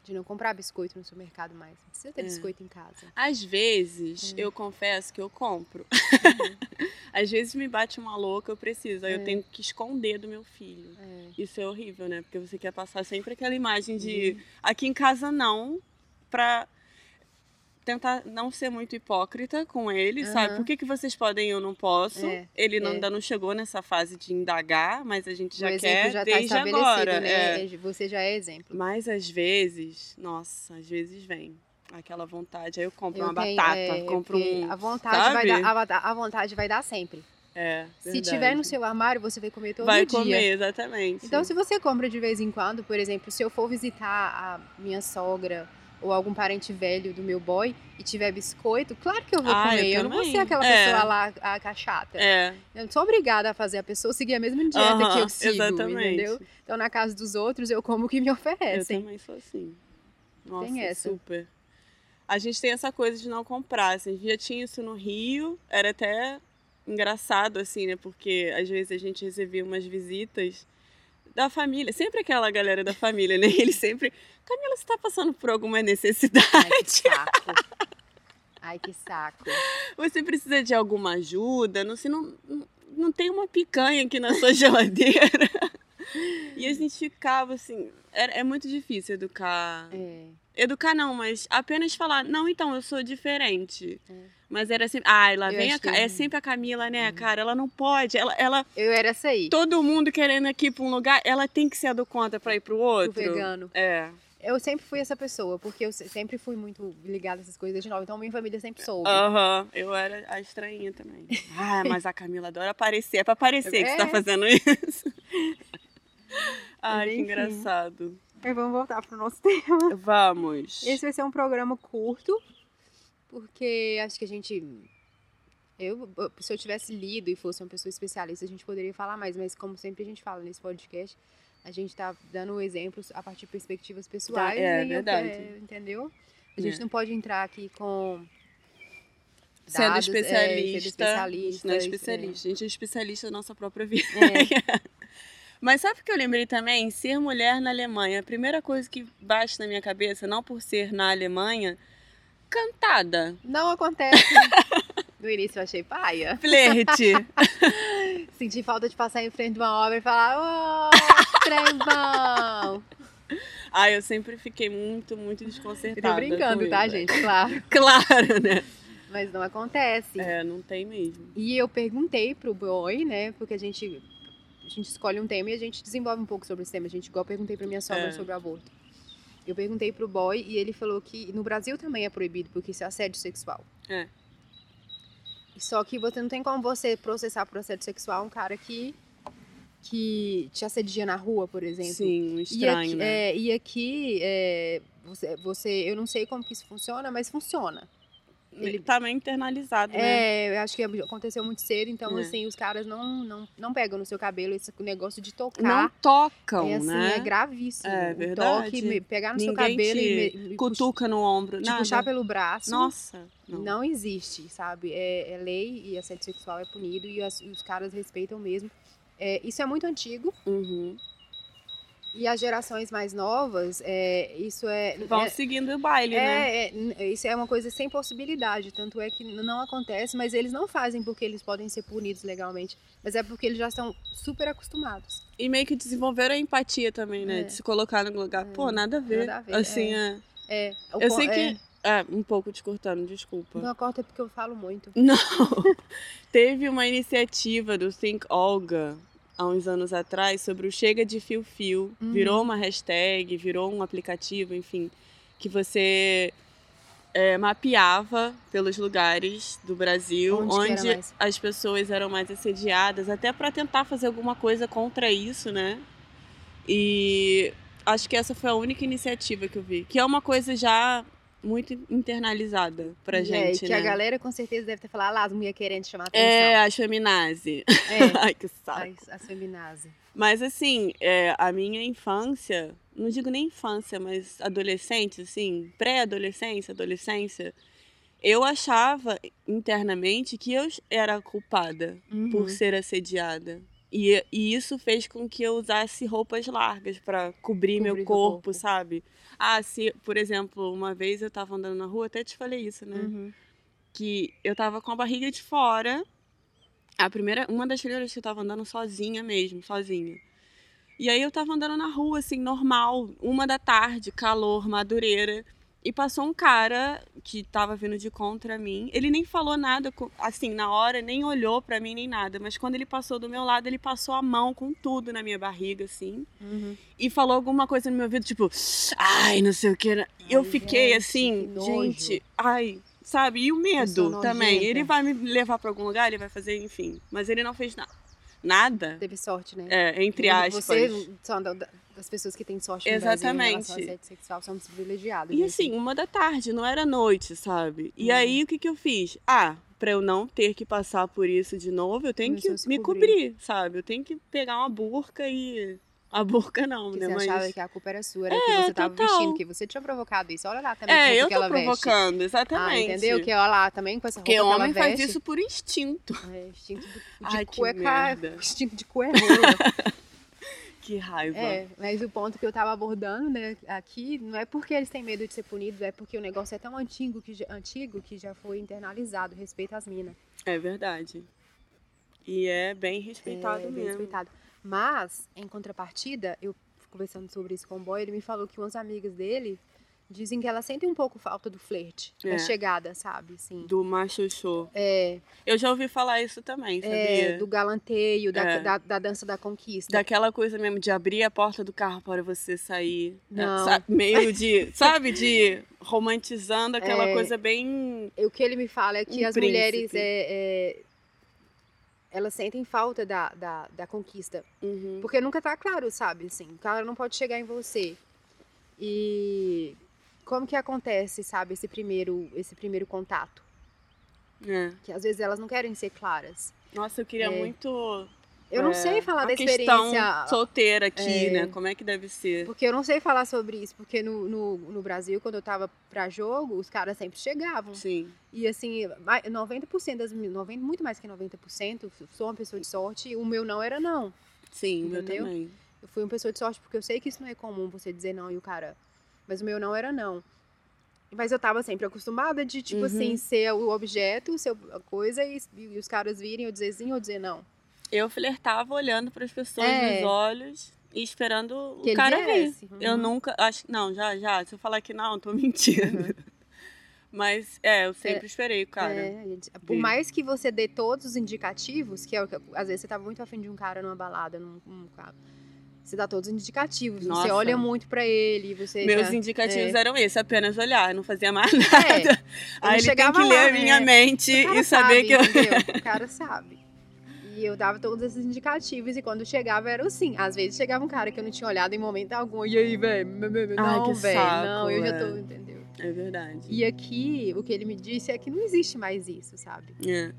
D: De não comprar biscoito no supermercado mais. Não precisa ter
C: É.
D: biscoito em casa.
C: Às vezes,
D: Hum.
C: eu confesso que eu compro. Às vezes me bate uma louca, eu preciso, aí
D: É.
C: eu tenho que esconder do meu filho.
D: É.
C: Isso é horrível, né? Porque você quer passar sempre aquela imagem de
D: Uhum.
C: aqui em casa não, pra tentar não ser muito hipócrita com ele, sabe?
D: Aham.
C: Por que, que vocês podem e eu não posso?
D: É,
C: Ele não-
D: é.
C: ainda não chegou nessa fase de indagar, mas a gente já quer
D: já tá
C: desde
D: estabelecido,
C: agora.
D: né?
C: é.
D: Você já é exemplo.
C: Mas às vezes, nossa, às vezes vem aquela vontade. Aí eu compro
D: Eu
C: uma
D: tenho-
C: batata,
D: é,
C: compro um.
D: A vontade, vai
C: sabe?
D: dar, a, a vontade vai dar sempre.
C: É,
D: Se tiver no seu armário, você vai comer todo
C: Vai
D: dia.
C: comer, exatamente.
D: Então, se você compra de vez em quando, por exemplo, se eu for visitar a minha sogra ou algum parente velho do meu boy e tiver biscoito, claro que eu vou
C: Ah,
D: comer.
C: eu
D: Eu, não vou ser aquela
C: É.
D: pessoa lá, a cachata.
C: É,
D: Eu não sou obrigada a fazer a pessoa seguir a mesma dieta que
C: aham,
D: eu sigo,
C: exatamente.
D: entendeu? Então, na casa dos outros, eu como o que me
C: Eu
D: oferecem.
C: também sou assim. Nossa,
D: Tem essa.
C: super. A gente tem essa coisa de não comprar. Assim, a gente já tinha isso no Rio, era até engraçado, assim, né? Porque às vezes a gente recebia umas visitas da família, sempre aquela galera da família, né? Ele sempre, Camila, você tá passando por alguma necessidade?
D: Ai, que saco. Ai, que saco.
C: Você precisa de alguma ajuda? Não, se não, não, não tem uma picanha aqui na sua geladeira. E a gente ficava assim, é, é muito difícil educar.
D: É.
C: Educar não, mas apenas falar, não, então, eu sou diferente. Mas era sempre, ai, lá
D: É. Eu
C: vem a,
D: que
C: é sempre a Camila, né, cara? Ela não pode, ela, ela
D: Eu era essa aí.
C: todo mundo querendo aqui pra um lugar, ela tem que ser a do conta pra ir pro
D: O
C: outro.
D: vegano.
C: É.
D: Eu sempre fui essa pessoa, porque eu se- sempre fui muito ligada a essas coisas desde nova. Então minha família sempre soube.
C: Aham, eu era a estranha também. Ah, mas a Camila adora aparecer. É pra aparecer que você tá
D: É.
C: fazendo isso. Ai, que engraçado.
D: Mas vamos voltar pro nosso tema.
C: Vamos.
D: Esse vai ser um programa curto, porque acho que a gente. Eu, se eu tivesse lido e fosse uma pessoa especialista, a gente poderia falar mais, mas como sempre a gente fala nesse podcast, a gente tá dando exemplos a partir de perspectivas pessoais.
C: é
D: e eu
C: verdade.
D: que- entendeu? A gente
C: É.
D: não pode entrar aqui com.
C: Sendo
D: dados, é,
C: especialista.
D: sendo especialista.
C: Não é especialista. A gente é especialista na nossa própria vida.
D: É.
C: Mas sabe o que eu lembrei também? Ser mulher na Alemanha. A primeira coisa que bate na minha cabeça, não por ser na Alemanha, cantada.
D: Não acontece. No início eu achei paia.
C: Flerte.
D: Senti falta de passar em frente de uma obra e falar, ô, trem bom.
C: Ai, eu sempre fiquei muito, muito desconcertada.
D: Eu tô brincando,
C: com
D: tá,
C: isso.
D: gente? Claro.
C: Claro, né?
D: Mas não acontece.
C: É, não tem mesmo.
D: E eu perguntei pro boy, né? Porque a gente, a gente escolhe um tema e a gente desenvolve um pouco sobre esse tema. A gente, igual eu perguntei pra minha sogra
C: É.
D: sobre aborto. Eu perguntei pro boy e ele falou que no Brasil também é proibido, porque isso é assédio sexual.
C: É.
D: Só que você não tem como você processar por assédio sexual um cara que, que te assedia na rua, por exemplo.
C: Sim, um
D: E
C: estranho,
D: aqui,
C: né?
D: é, e aqui é, você, você, eu não sei como que isso funciona, mas funciona.
C: Ele tá meio internalizado, né?
D: É, eu acho que aconteceu muito cedo, então
C: É.
D: assim, os caras não, não, não pegam no seu cabelo esse negócio de tocar.
C: Não tocam,
D: é assim,
C: né?
D: é gravíssimo.
C: É
D: O
C: verdade.
D: toque, me- pegar no seu
C: Ninguém
D: cabelo
C: te
D: e, me,
C: Cutuca no ombro,
D: te
C: nada.
D: puxar pelo braço.
C: Nossa, não.
D: Não existe, sabe? É, é lei e assédio sexual é punido e, as- os caras respeitam mesmo. É, isso é muito antigo
C: Uhum.
D: E as gerações mais novas, é, isso é.
C: Vão
D: é,
C: seguindo o baile, né?
D: É, é, n- isso é uma coisa sem possibilidade, tanto é que não acontece, mas eles não fazem porque eles podem ser punidos legalmente, mas é porque eles já estão super acostumados.
C: E meio que desenvolveram a empatia também, né?
D: É.
C: De se colocar no lugar. Pô, nada a ver.
D: nada a ver,
C: Assim, é.
D: É,
C: Eu sei
D: é,
C: que. É, um pouco te cortando, desculpa.
D: Não corta porque eu falo muito.
C: Não. Teve uma iniciativa do Think Olga há uns anos atrás sobre o Chega de Fio Fio.
D: Uhum.
C: Virou uma hashtag, virou um aplicativo, enfim, que você é, mapeava pelos lugares do Brasil
D: Onde
C: onde as pessoas eram mais assediadas, até para tentar fazer alguma coisa contra isso, né? E acho que essa foi a única iniciativa que eu vi, que é uma coisa já muito internalizada pra
D: É,
C: gente,
D: que
C: né?
D: a galera com certeza deve ter falado, ah, lá, as mulheres querendo chamar atenção.
C: É, a feminazi.
D: É,
C: Ai, que saco.
D: as feminazes.
C: Mas assim, é, a minha infância, não digo nem infância, mas adolescente, assim, pré-adolescência, adolescência, eu achava internamente que eu era a culpada por
D: Uhum.
C: ser assediada. E, e isso fez com que eu usasse roupas largas para cobrir, meu
D: Cobrir seu
C: corpo,
D: corpo.
C: sabe? Ah, se, por exemplo, uma vez eu tava andando na rua, até te falei isso, né?
D: Uhum.
C: que eu tava com a barriga de fora. A primeira, uma das primeiras que eu tava andando sozinha mesmo, sozinha. E aí eu tava andando na rua, assim, normal, uma da tarde, calor, madureira. E passou um cara que tava vindo de contra mim. Ele nem falou nada, assim, na hora, nem olhou pra mim, nem nada. Mas quando ele passou do meu lado, ele passou a mão com tudo na minha barriga, assim
D: Uhum.
C: e falou alguma coisa no meu ouvido, tipo, ai, não sei o que. Eu
D: Ai,
C: fiquei
D: gente,
C: assim, gente, ai, sabe? E o medo também. Ele vai me levar pra algum lugar, ele vai fazer, enfim. Mas ele não fez nada. Nada?
D: Teve sorte, né?
C: É, entre aspas.
D: Você, são da- da- das pessoas que têm sorte no Brasil em
C: Exatamente.
D: sexual, são privilegiadas.
C: E
D: né?
C: assim, uma da tarde, não era noite, sabe? E
D: Uhum.
C: aí, o que que eu fiz? Ah, pra eu não ter que passar por isso de novo, eu tenho
D: Começou
C: que me
D: cobrir.
C: cobrir, sabe? Eu tenho que pegar uma burca e... A burca não,
D: Que
C: né?
D: você
C: Mas...
D: achava que a culpa era sua, era
C: É,
D: que você tava
C: total.
D: vestindo, que você tinha provocado isso. Olha lá também
C: É, eu
D: que
C: tô
D: ela veste.
C: provocando,
D: Ah,
C: exatamente.
D: entendeu? Que olha lá também com essa roupa
C: Porque
D: que ela
C: homem faz
D: veste.
C: isso por instinto.
D: É, instinto de, de
C: Ai,
D: cueca,
C: merda.
D: instinto de cuerola.
C: Que raiva.
D: É, mas o ponto que eu tava abordando, né, aqui, não é porque eles têm medo de ser punidos, é porque o negócio é tão antigo que já, antigo que já foi internalizado, respeito às minas.
C: É verdade. E é bem
D: É,
C: respeitado
D: bem
C: mesmo.
D: respeitado. Mas, em contrapartida, eu conversando sobre isso com o boy, ele me falou que umas amigas dele dizem que elas sentem um pouco falta do flerte,
C: É.
D: da chegada, sabe? Assim.
C: Do macho show.
D: É,
C: Eu já ouvi falar isso também, sabia?
D: é, do galanteio, da,
C: É.
D: da, da dança da conquista.
C: Daquela coisa mesmo de abrir a porta do carro para você sair. né?
D: Não.
C: Sa- Meio de, sabe, de romantizando aquela
D: É.
C: coisa bem.
D: O que ele me fala é que
C: Um
D: as
C: príncipe.
D: mulheres é, é, elas sentem falta da, da, da conquista.
C: Uhum.
D: Porque nunca tá claro, sabe? Assim, o cara não pode chegar em você. E como que acontece, sabe, esse primeiro, esse primeiro contato?
C: É.
D: Que às vezes elas não querem ser claras.
C: Nossa, eu queria
D: É.
C: muito.
D: Eu não
C: é,
D: sei falar da experiência.
C: solteira aqui,
D: É.
C: né? Como é que deve ser?
D: Porque eu não sei falar sobre isso, porque no, no, no Brasil, quando eu tava pra jogo, os caras sempre chegavam.
C: Sim.
D: E assim, mai- 90% das meninas, 90, muito mais que 90%, sou uma pessoa de sorte, e o meu não era não.
C: Sim, o meu
D: Entendeu?
C: também.
D: Eu fui uma pessoa de sorte porque eu sei que isso não é comum você dizer não e o cara. Mas o meu não era não. Mas eu tava sempre acostumada de, tipo
C: Uhum.
D: assim, ser o objeto, ser a coisa, e, e os caras virem eu dizer sim ou dizer não.
C: Eu flertava olhando para as pessoas
D: É.
C: nos olhos e esperando o
D: Que ele
C: cara vir.
D: Uhum.
C: Eu nunca. Acho, não, já, já. Se eu falar que não, eu tô mentindo. Mas, é, eu sempre esperei o cara.
D: É, a gente- por mais que você dê todos os indicativos, que é o que às vezes você tá muito afim de um cara numa balada, num, num carro. Você dá todos os indicativos. Você
C: Nossa.
D: olha muito pra ele, você.
C: Meus
D: já-
C: indicativos
D: é.
C: eram esses, apenas olhar, não fazia mais nada.
D: É,
C: Aí ele tem que ler
D: lá,
C: a minha
D: né?
C: mente
D: O cara
C: e saber
D: sabe,
C: que eu.
D: O cara sabe. E eu dava todos esses indicativos, e quando chegava era assim. Às vezes chegava um cara que eu não tinha olhado em momento algum. E aí, velho? Não, velho. Não, eu já
C: é.
D: tô, entendeu?
C: É verdade.
D: E aqui, o que ele me disse é que não existe mais isso, sabe?
C: É.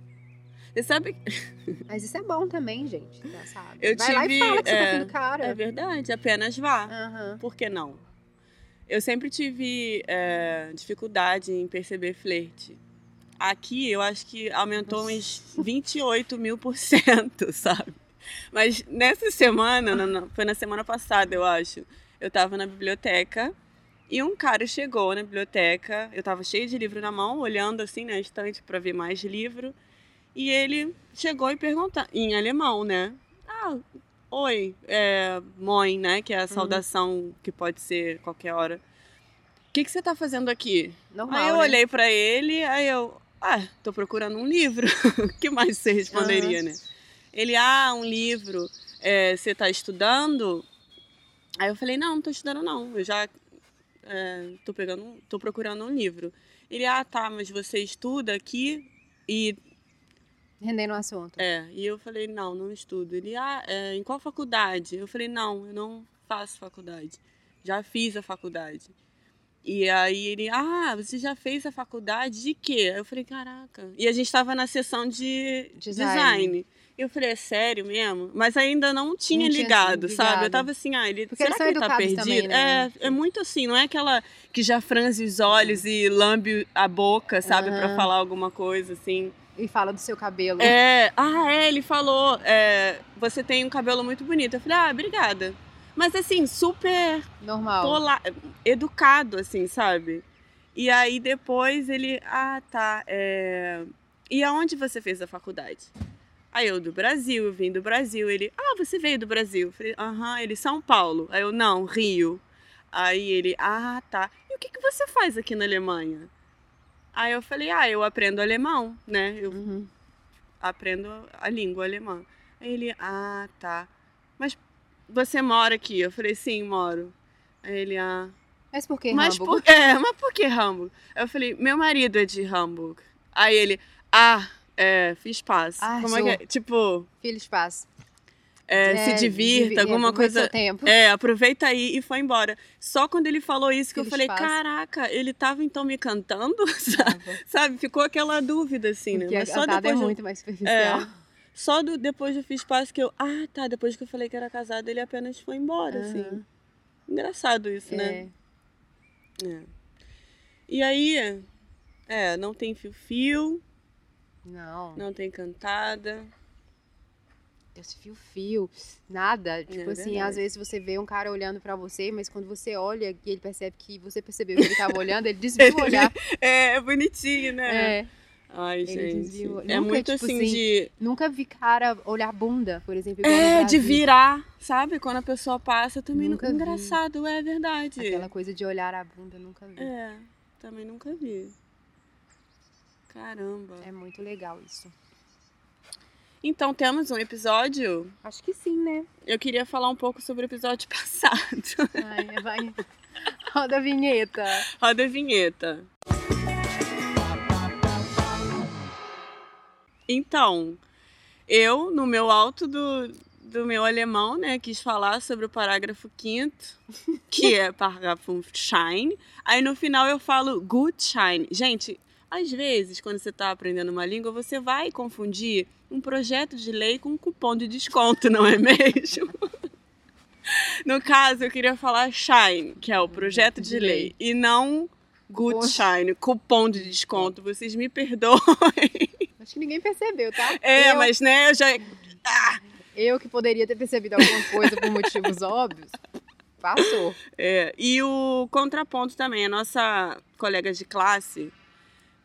C: Você sabe
D: Mas isso é bom também, gente, tá, sabe?
C: Eu
D: Vai lá e
C: tive,
D: fala que você tá
C: é,
D: afim do cara.
C: É verdade, apenas vá.
D: Aham.
C: Por que não? Eu sempre tive é, dificuldade em perceber flerte. Aqui eu acho que aumentou uns 28 mil por cento, sabe? Mas nessa semana, na- na- foi na semana passada, eu acho, eu tava na biblioteca e um cara chegou na biblioteca, eu tava cheia de livro na mão, olhando assim na estante para ver mais livro, e ele chegou e perguntou, em alemão, né? Ah, oi, é, mãe, né? Que é a saudação que pode ser qualquer hora. O que, que você tá fazendo aqui?
D: Normal,
C: aí eu
D: né?
C: olhei pra ele, aí eu, ah, tô procurando um livro. O que mais você responderia, né? Ele, ah, um livro. É, você tá estudando? Aí eu falei, não, não tô estudando não. Eu já é, tô pegando, tô procurando um livro. Ele, ah, tá, mas você estuda aqui e
D: Rendendo o assunto.
C: é, e eu falei, não, não estudo. Ele, ah, é, em qual faculdade? Eu falei, não, eu não faço faculdade. Já fiz a faculdade. E aí ele, ah, você já fez a faculdade de quê? Eu falei, caraca. E a gente estava na sessão de
D: Design.
C: design. E eu falei, é sério mesmo? Mas ainda não tinha
D: Não tinha,
C: ligado,
D: assim,
C: sabe? Eu tava assim, ah, ele,
D: Porque
C: será que ele tá perdido?
D: também, né?
C: É, é muito assim, não é aquela que já franze os olhos e lambe a boca, sabe? Pra
D: Aham.
C: falar alguma coisa, assim.
D: E fala do seu cabelo.
C: É, ah, é, ele falou, é, você tem um cabelo muito bonito. Eu falei, ah, obrigada. Mas assim, super
D: Normal.
C: pola- educado, assim, sabe? E aí depois ele, ah, tá, é... E aonde você fez a faculdade? Aí eu, do Brasil, eu vim do Brasil. Ele, ah, você veio do Brasil? Eu falei, aham, ele, São Paulo. Aí eu, não, Rio. Aí ele, ah, tá. E o que, que você faz aqui na Alemanha? Aí eu falei, ah, eu aprendo alemão, né? Eu
D: Uhum.
C: aprendo a língua alemã. Aí ele, ah, tá. Mas você mora aqui? Eu falei, sim, moro. Aí ele, ah.
D: Mas por que
C: Mas
D: Hamburgo?
C: por, é, mas por que Hamburgo? Aí eu falei, meu marido é de Hamburgo. Aí ele, ah, é, fiz paz.
D: Ah,
C: Como é que é? Tipo,
D: de paz.
C: é, se divirta,
D: divi-
C: alguma coisa. É, aproveita aí e foi embora. Só quando ele falou isso que eu falei, caraca, ele tava então me cantando? Sabe? Sabe? Ficou aquela dúvida assim, né?
D: Porque
C: Mas
D: a
C: só
D: cantada
C: depois
D: é muito mais superficial.
C: É. Só do, depois do Fiz Paz que eu. Ah, tá. Depois que eu falei que era casado, ele apenas foi embora, assim.
D: Aham.
C: Engraçado isso, né?
D: É.
C: É. E aí, é, não tem fio-fio,
D: Não.
C: não tem cantada.
D: esse fio-fio, nada. Tipo assim,
C: verdade.
D: às vezes você vê um cara olhando pra você, mas quando você olha e ele percebe que você percebeu que ele tava olhando, ele desvia o olhar.
C: É, é bonitinho, né?
D: É,
C: Ai,
D: Ele
C: gente.
D: desviou.
C: É
D: Nunca,
C: muito
D: tipo
C: assim,
D: assim,
C: de.
D: nunca vi cara olhar bunda, por exemplo.
C: É, de virar, sabe? Quando a pessoa passa, eu também
D: Nunca
C: nunca. Engraçado, é verdade.
D: Aquela coisa de olhar a bunda, nunca vi.
C: É, também nunca vi. Caramba.
D: É muito legal isso.
C: Então temos um episódio.
D: Acho que sim, né?
C: Eu queria falar um pouco sobre o episódio passado.
D: Vai, vai. Roda a vinheta.
C: Roda a vinheta. Então, eu, no meu alto do, do meu alemão, né, quis falar sobre o parágrafo quinto, que é parágrafo Schein. Aí no final eu falo Gutschein. Gente, às vezes, quando você está aprendendo uma língua, você vai confundir um projeto de lei com um cupom de desconto, não é mesmo? No caso, eu queria falar Shine, que é o projeto de lei, e não Gutschein, cupom de desconto. Vocês me perdoem.
D: Acho que ninguém percebeu, tá?
C: É,
D: eu,
C: mas né, eu já.
D: eu que poderia ter percebido alguma coisa por motivos óbvios, passou.
C: É, e o contraponto também, a nossa colega de classe.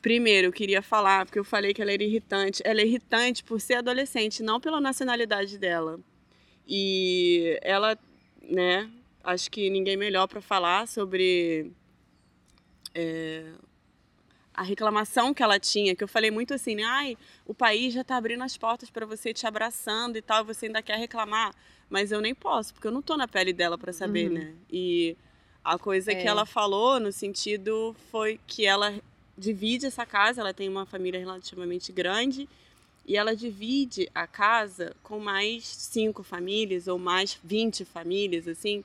C: Primeiro, eu queria falar, porque eu falei que ela era irritante. Ela é irritante por ser adolescente, não pela nacionalidade dela. E ela, né, acho que ninguém melhor para falar sobre é, a reclamação que ela tinha, que eu falei muito assim, né, ai, o país já tá abrindo as portas para você te abraçando e tal, você ainda quer reclamar, mas eu nem posso, porque eu não tô na pele dela para saber,
D: Uhum.
C: né? E a coisa que
D: É.
C: ela falou no sentido foi que ela divide essa casa, ela tem uma família relativamente grande, e ela divide a casa com mais cinco famílias ou mais 20 famílias, assim.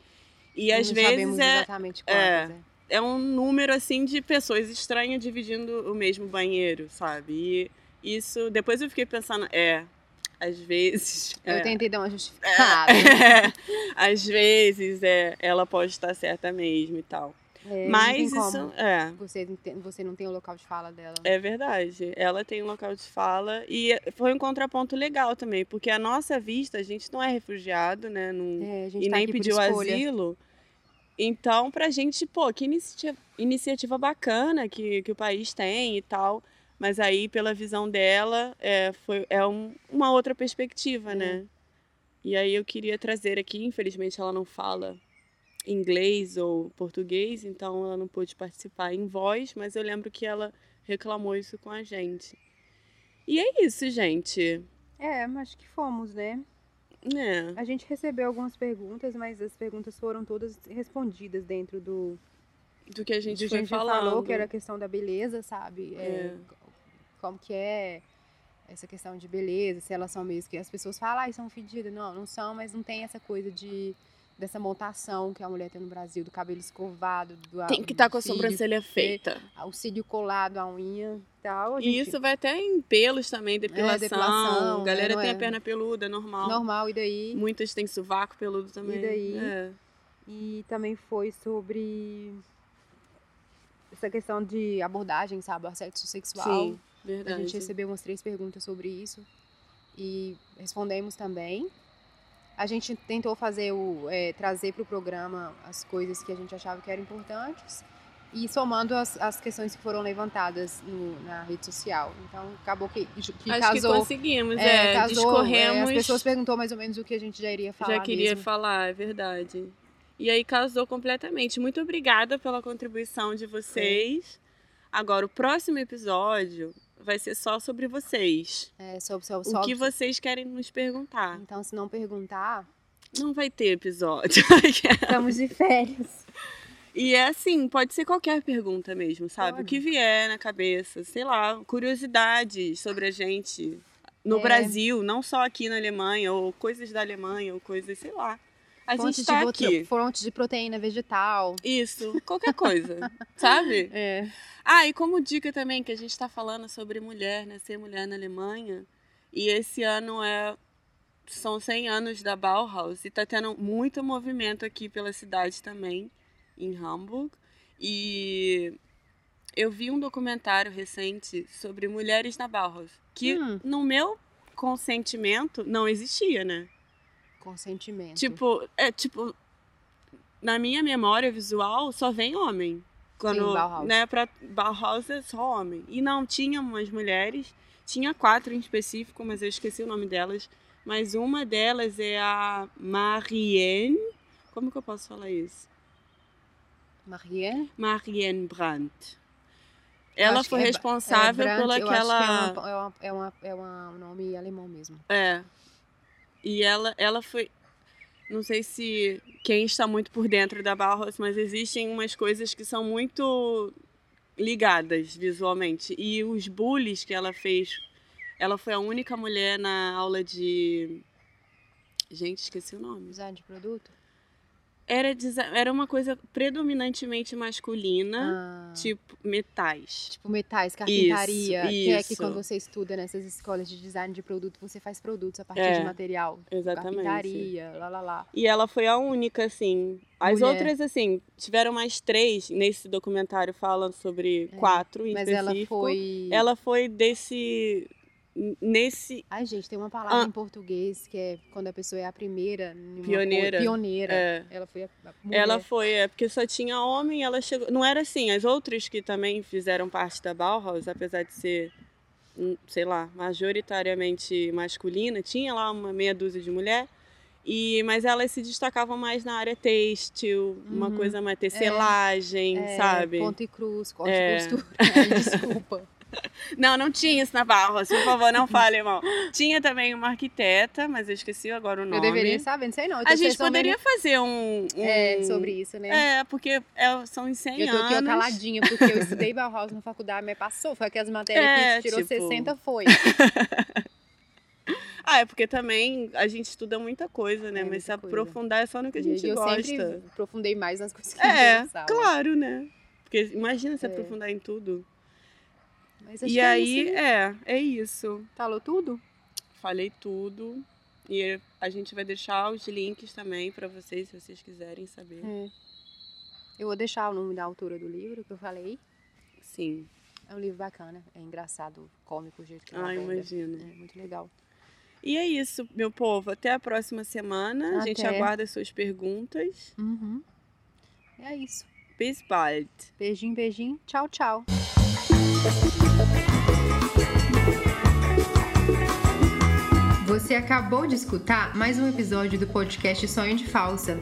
C: E às vezes é,
D: exatamente quantas,
C: é.
D: né?
C: É um número assim de pessoas estranhas dividindo o mesmo banheiro, sabe? E isso, depois eu fiquei pensando, é, às vezes.
D: Eu
C: é,
D: tentei dar uma justificada.
C: é, às vezes é, ela pode estar certa mesmo e tal.
D: É,
C: Mas isso
D: como.
C: é.
D: Você, não tem- você não tem o local de fala dela.
C: É verdade. Ela tem um local de fala e foi um contraponto legal também, porque a nossa vista, a gente não é refugiado, né? Não,
D: É,
C: e
D: tá
C: nem pediu asilo. Então, pra gente, pô, que iniciativa, iniciativa bacana que, que o país tem e tal. Mas aí, pela visão dela, é, foi, é um- uma outra perspectiva, né? E aí eu queria trazer aqui, infelizmente ela não fala inglês ou português, então ela não pôde participar em voz, mas eu lembro que ela reclamou isso com a gente. E é isso, gente.
D: É, acho que fomos, né?
C: É.
D: A gente recebeu algumas perguntas, mas as perguntas foram todas respondidas dentro do,
C: Do que a gente
D: do
C: foi
D: gente falou, que era a questão da beleza, sabe? É,
C: É.
D: Como que é essa questão de beleza, se elas são mesmo que as pessoas falam, ai, são fedidas. Não, não são, mas não tem essa coisa de dessa montação que a mulher tem no Brasil, do cabelo escovado, do
C: Tem que estar com a sobrancelha feita.
D: o cílio colado, a unha e tal. a
C: E
D: gente-
C: isso vai até em pelos também, depilação.
D: depilação,
C: A galera
D: né,
C: tem
D: é?
C: a perna peluda, normal.
D: normal, e daí?
C: Muitas têm sovaco peludo também.
D: daí?
C: É.
D: E também foi sobre essa questão de abordagem, sabe? Assédio sexual.
C: Sim,
D: A
C: verdade.
D: gente recebeu umas três perguntas sobre isso e respondemos também. A gente tentou fazer o é, trazer para o programa as coisas que a gente achava que eram importantes e somando as, as questões que foram levantadas no- na rede social. Então acabou que, que
C: Acho
D: casou.
C: que conseguimos,
D: é,
C: é,
D: casou,
C: discorremos.
D: é, as pessoas perguntou mais ou menos o que a gente já iria falar.
C: já queria
D: mesmo.
C: falar, é verdade. E aí casou completamente. Muito obrigada pela contribuição de vocês. Agora, o próximo episódio vai ser só sobre vocês.
D: É, sobre, sobre,
C: O
D: sobre-
C: que vocês querem nos perguntar.
D: Então, se não perguntar,
C: Não vai ter episódio.
D: estamos de férias.
C: E é assim, pode ser qualquer pergunta mesmo, sabe? O
D: Pode.
C: que vier na cabeça, sei lá, curiosidades sobre a gente no
D: É.
C: Brasil, não só aqui na Alemanha, ou coisas da Alemanha, ou coisas, sei lá. A
D: fonte,
C: gente tá
D: de
C: aqui.
D: fonte de proteína vegetal.
C: Isso, qualquer coisa, sabe?
D: É.
C: Ah, e como dica também, que a gente tá falando sobre mulher, né? Ser mulher na Alemanha. E esse ano é são 100 anos da Bauhaus e tá tendo muito movimento aqui pela cidade também, em Hamburg. E eu vi um documentário recente sobre mulheres na Bauhaus, que
D: Hum.
C: no meu consentimento não existia, né?
D: Consentimento.
C: Tipo, é tipo na minha memória visual só vem homem. Quando,
D: Sim, Bauhaus.
C: né, pra Bauhaus é só homem. E não tinha umas mulheres, tinha quatro em específico, mas eu esqueci o nome delas. Mas uma delas é a Marianne. Como que eu posso falar isso?
D: Marianne?
C: Marianne Brandt. Ela foi
D: é-
C: responsável
D: é Brandt, eu acho que
C: aquela.
D: É, uma, é, uma, é, uma, é um nome alemão mesmo.
C: É. E ela, ela foi. Não sei se quem está muito por dentro da Bauhaus, mas existem umas coisas que são muito ligadas visualmente. E os bullies que ela fez. Ela foi a única mulher na aula de. Gente, esqueci o nome.
D: Design de produto?
C: Era, era uma coisa predominantemente masculina,
D: Ah,
C: tipo metais.
D: tipo metais, carpintaria. que é que
C: isso.
D: quando você estuda nessas escolas de design de produto, você faz produtos a partir
C: É,
D: de material. Tipo,
C: Exatamente.
D: Carpintaria, lá, lá, lá.
C: E ela foi a única, assim. As
D: Mulher.
C: outras, assim, tiveram mais três nesse documentário falando sobre quatro em
D: É, Mas ela
C: específico.
D: foi...
C: Ela foi desse. Nesse.
D: Ai, gente, tem uma palavra
C: Ah.
D: em português que é quando a pessoa é a primeira.
C: Pioneira.
D: coisa- Pioneira.
C: É.
D: Ela foi a, a.
C: Ela foi, é, porque só tinha homem, ela chegou. Não era assim, as outras que também fizeram parte da Bauhaus, apesar de ser, hum, sei lá, majoritariamente masculina, tinha lá uma meia dúzia de mulher. E, mas elas se destacavam mais na área têxtil, uma
D: Uhum.
C: coisa mais tecelagem,
D: É,
C: sabe?
D: Ponto e cruz, corte
C: É.
D: e costura. Ai, Desculpa.
C: Não, não tinha isso na Bauhaus, por favor, não fale, irmão. Tinha também uma arquiteta, mas eu esqueci agora o nome.
D: Eu deveria saber, não sei não. Eu
C: A gente poderia fazer um, um-
D: É, sobre isso, né?
C: É, porque é, são os 100
D: Eu tô
C: anos.
D: caladinha, porque eu estudei Bauhaus na faculdade, mas passou. Foi aquelas matérias
C: É,
D: que tirou
C: tipo-
D: 60, foi.
C: Ah, é porque também a gente estuda muita coisa, né?
D: É,
C: Mas se aprofundar é só no que a gente
D: e eu
C: gosta.
D: sempre aprofundei mais nas coisas que eu
C: É,
D: pensava.
C: claro, né? Porque imagina se
D: É.
C: aprofundar em tudo.
D: Mas acho
C: E
D: que é
C: aí,
D: isso, né?
C: é, é isso.
D: Falou tudo?
C: Falei tudo. E a gente vai deixar os links também pra vocês, se vocês quiserem saber.
D: É. Eu vou deixar o nome da autora do livro que eu falei.
C: Sim.
D: É um livro bacana, é engraçado, cômico o jeito que ela
C: Ah, imagino.
D: É muito legal.
C: E é isso, meu povo. Até a próxima semana. A gente
D: Até.
C: aguarda as suas perguntas.
D: Uhum. É isso.
C: Bis bald.
D: Beijinho, beijinho. Tchau, tchau. Você acabou de escutar mais um episódio do podcast Sonho de Falsa.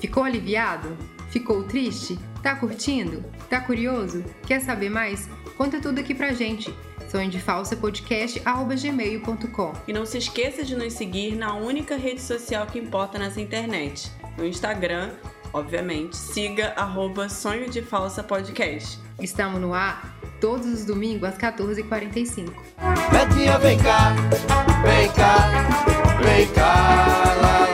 D: Ficou aliviado? Ficou triste? Tá curtindo? Tá curioso? Quer saber mais? Conta tudo aqui pra gente. Sonho de Falsa Podcast gmail.com.
C: E não se esqueça de nos seguir na única rede social que importa nessa internet. No Instagram, obviamente, siga arroba Sonho de Falsa Podcast.
D: Estamos no ar todos os domingos às 14h45.
B: Betinha, vem cá, vem cá, vem cá, lá, lá,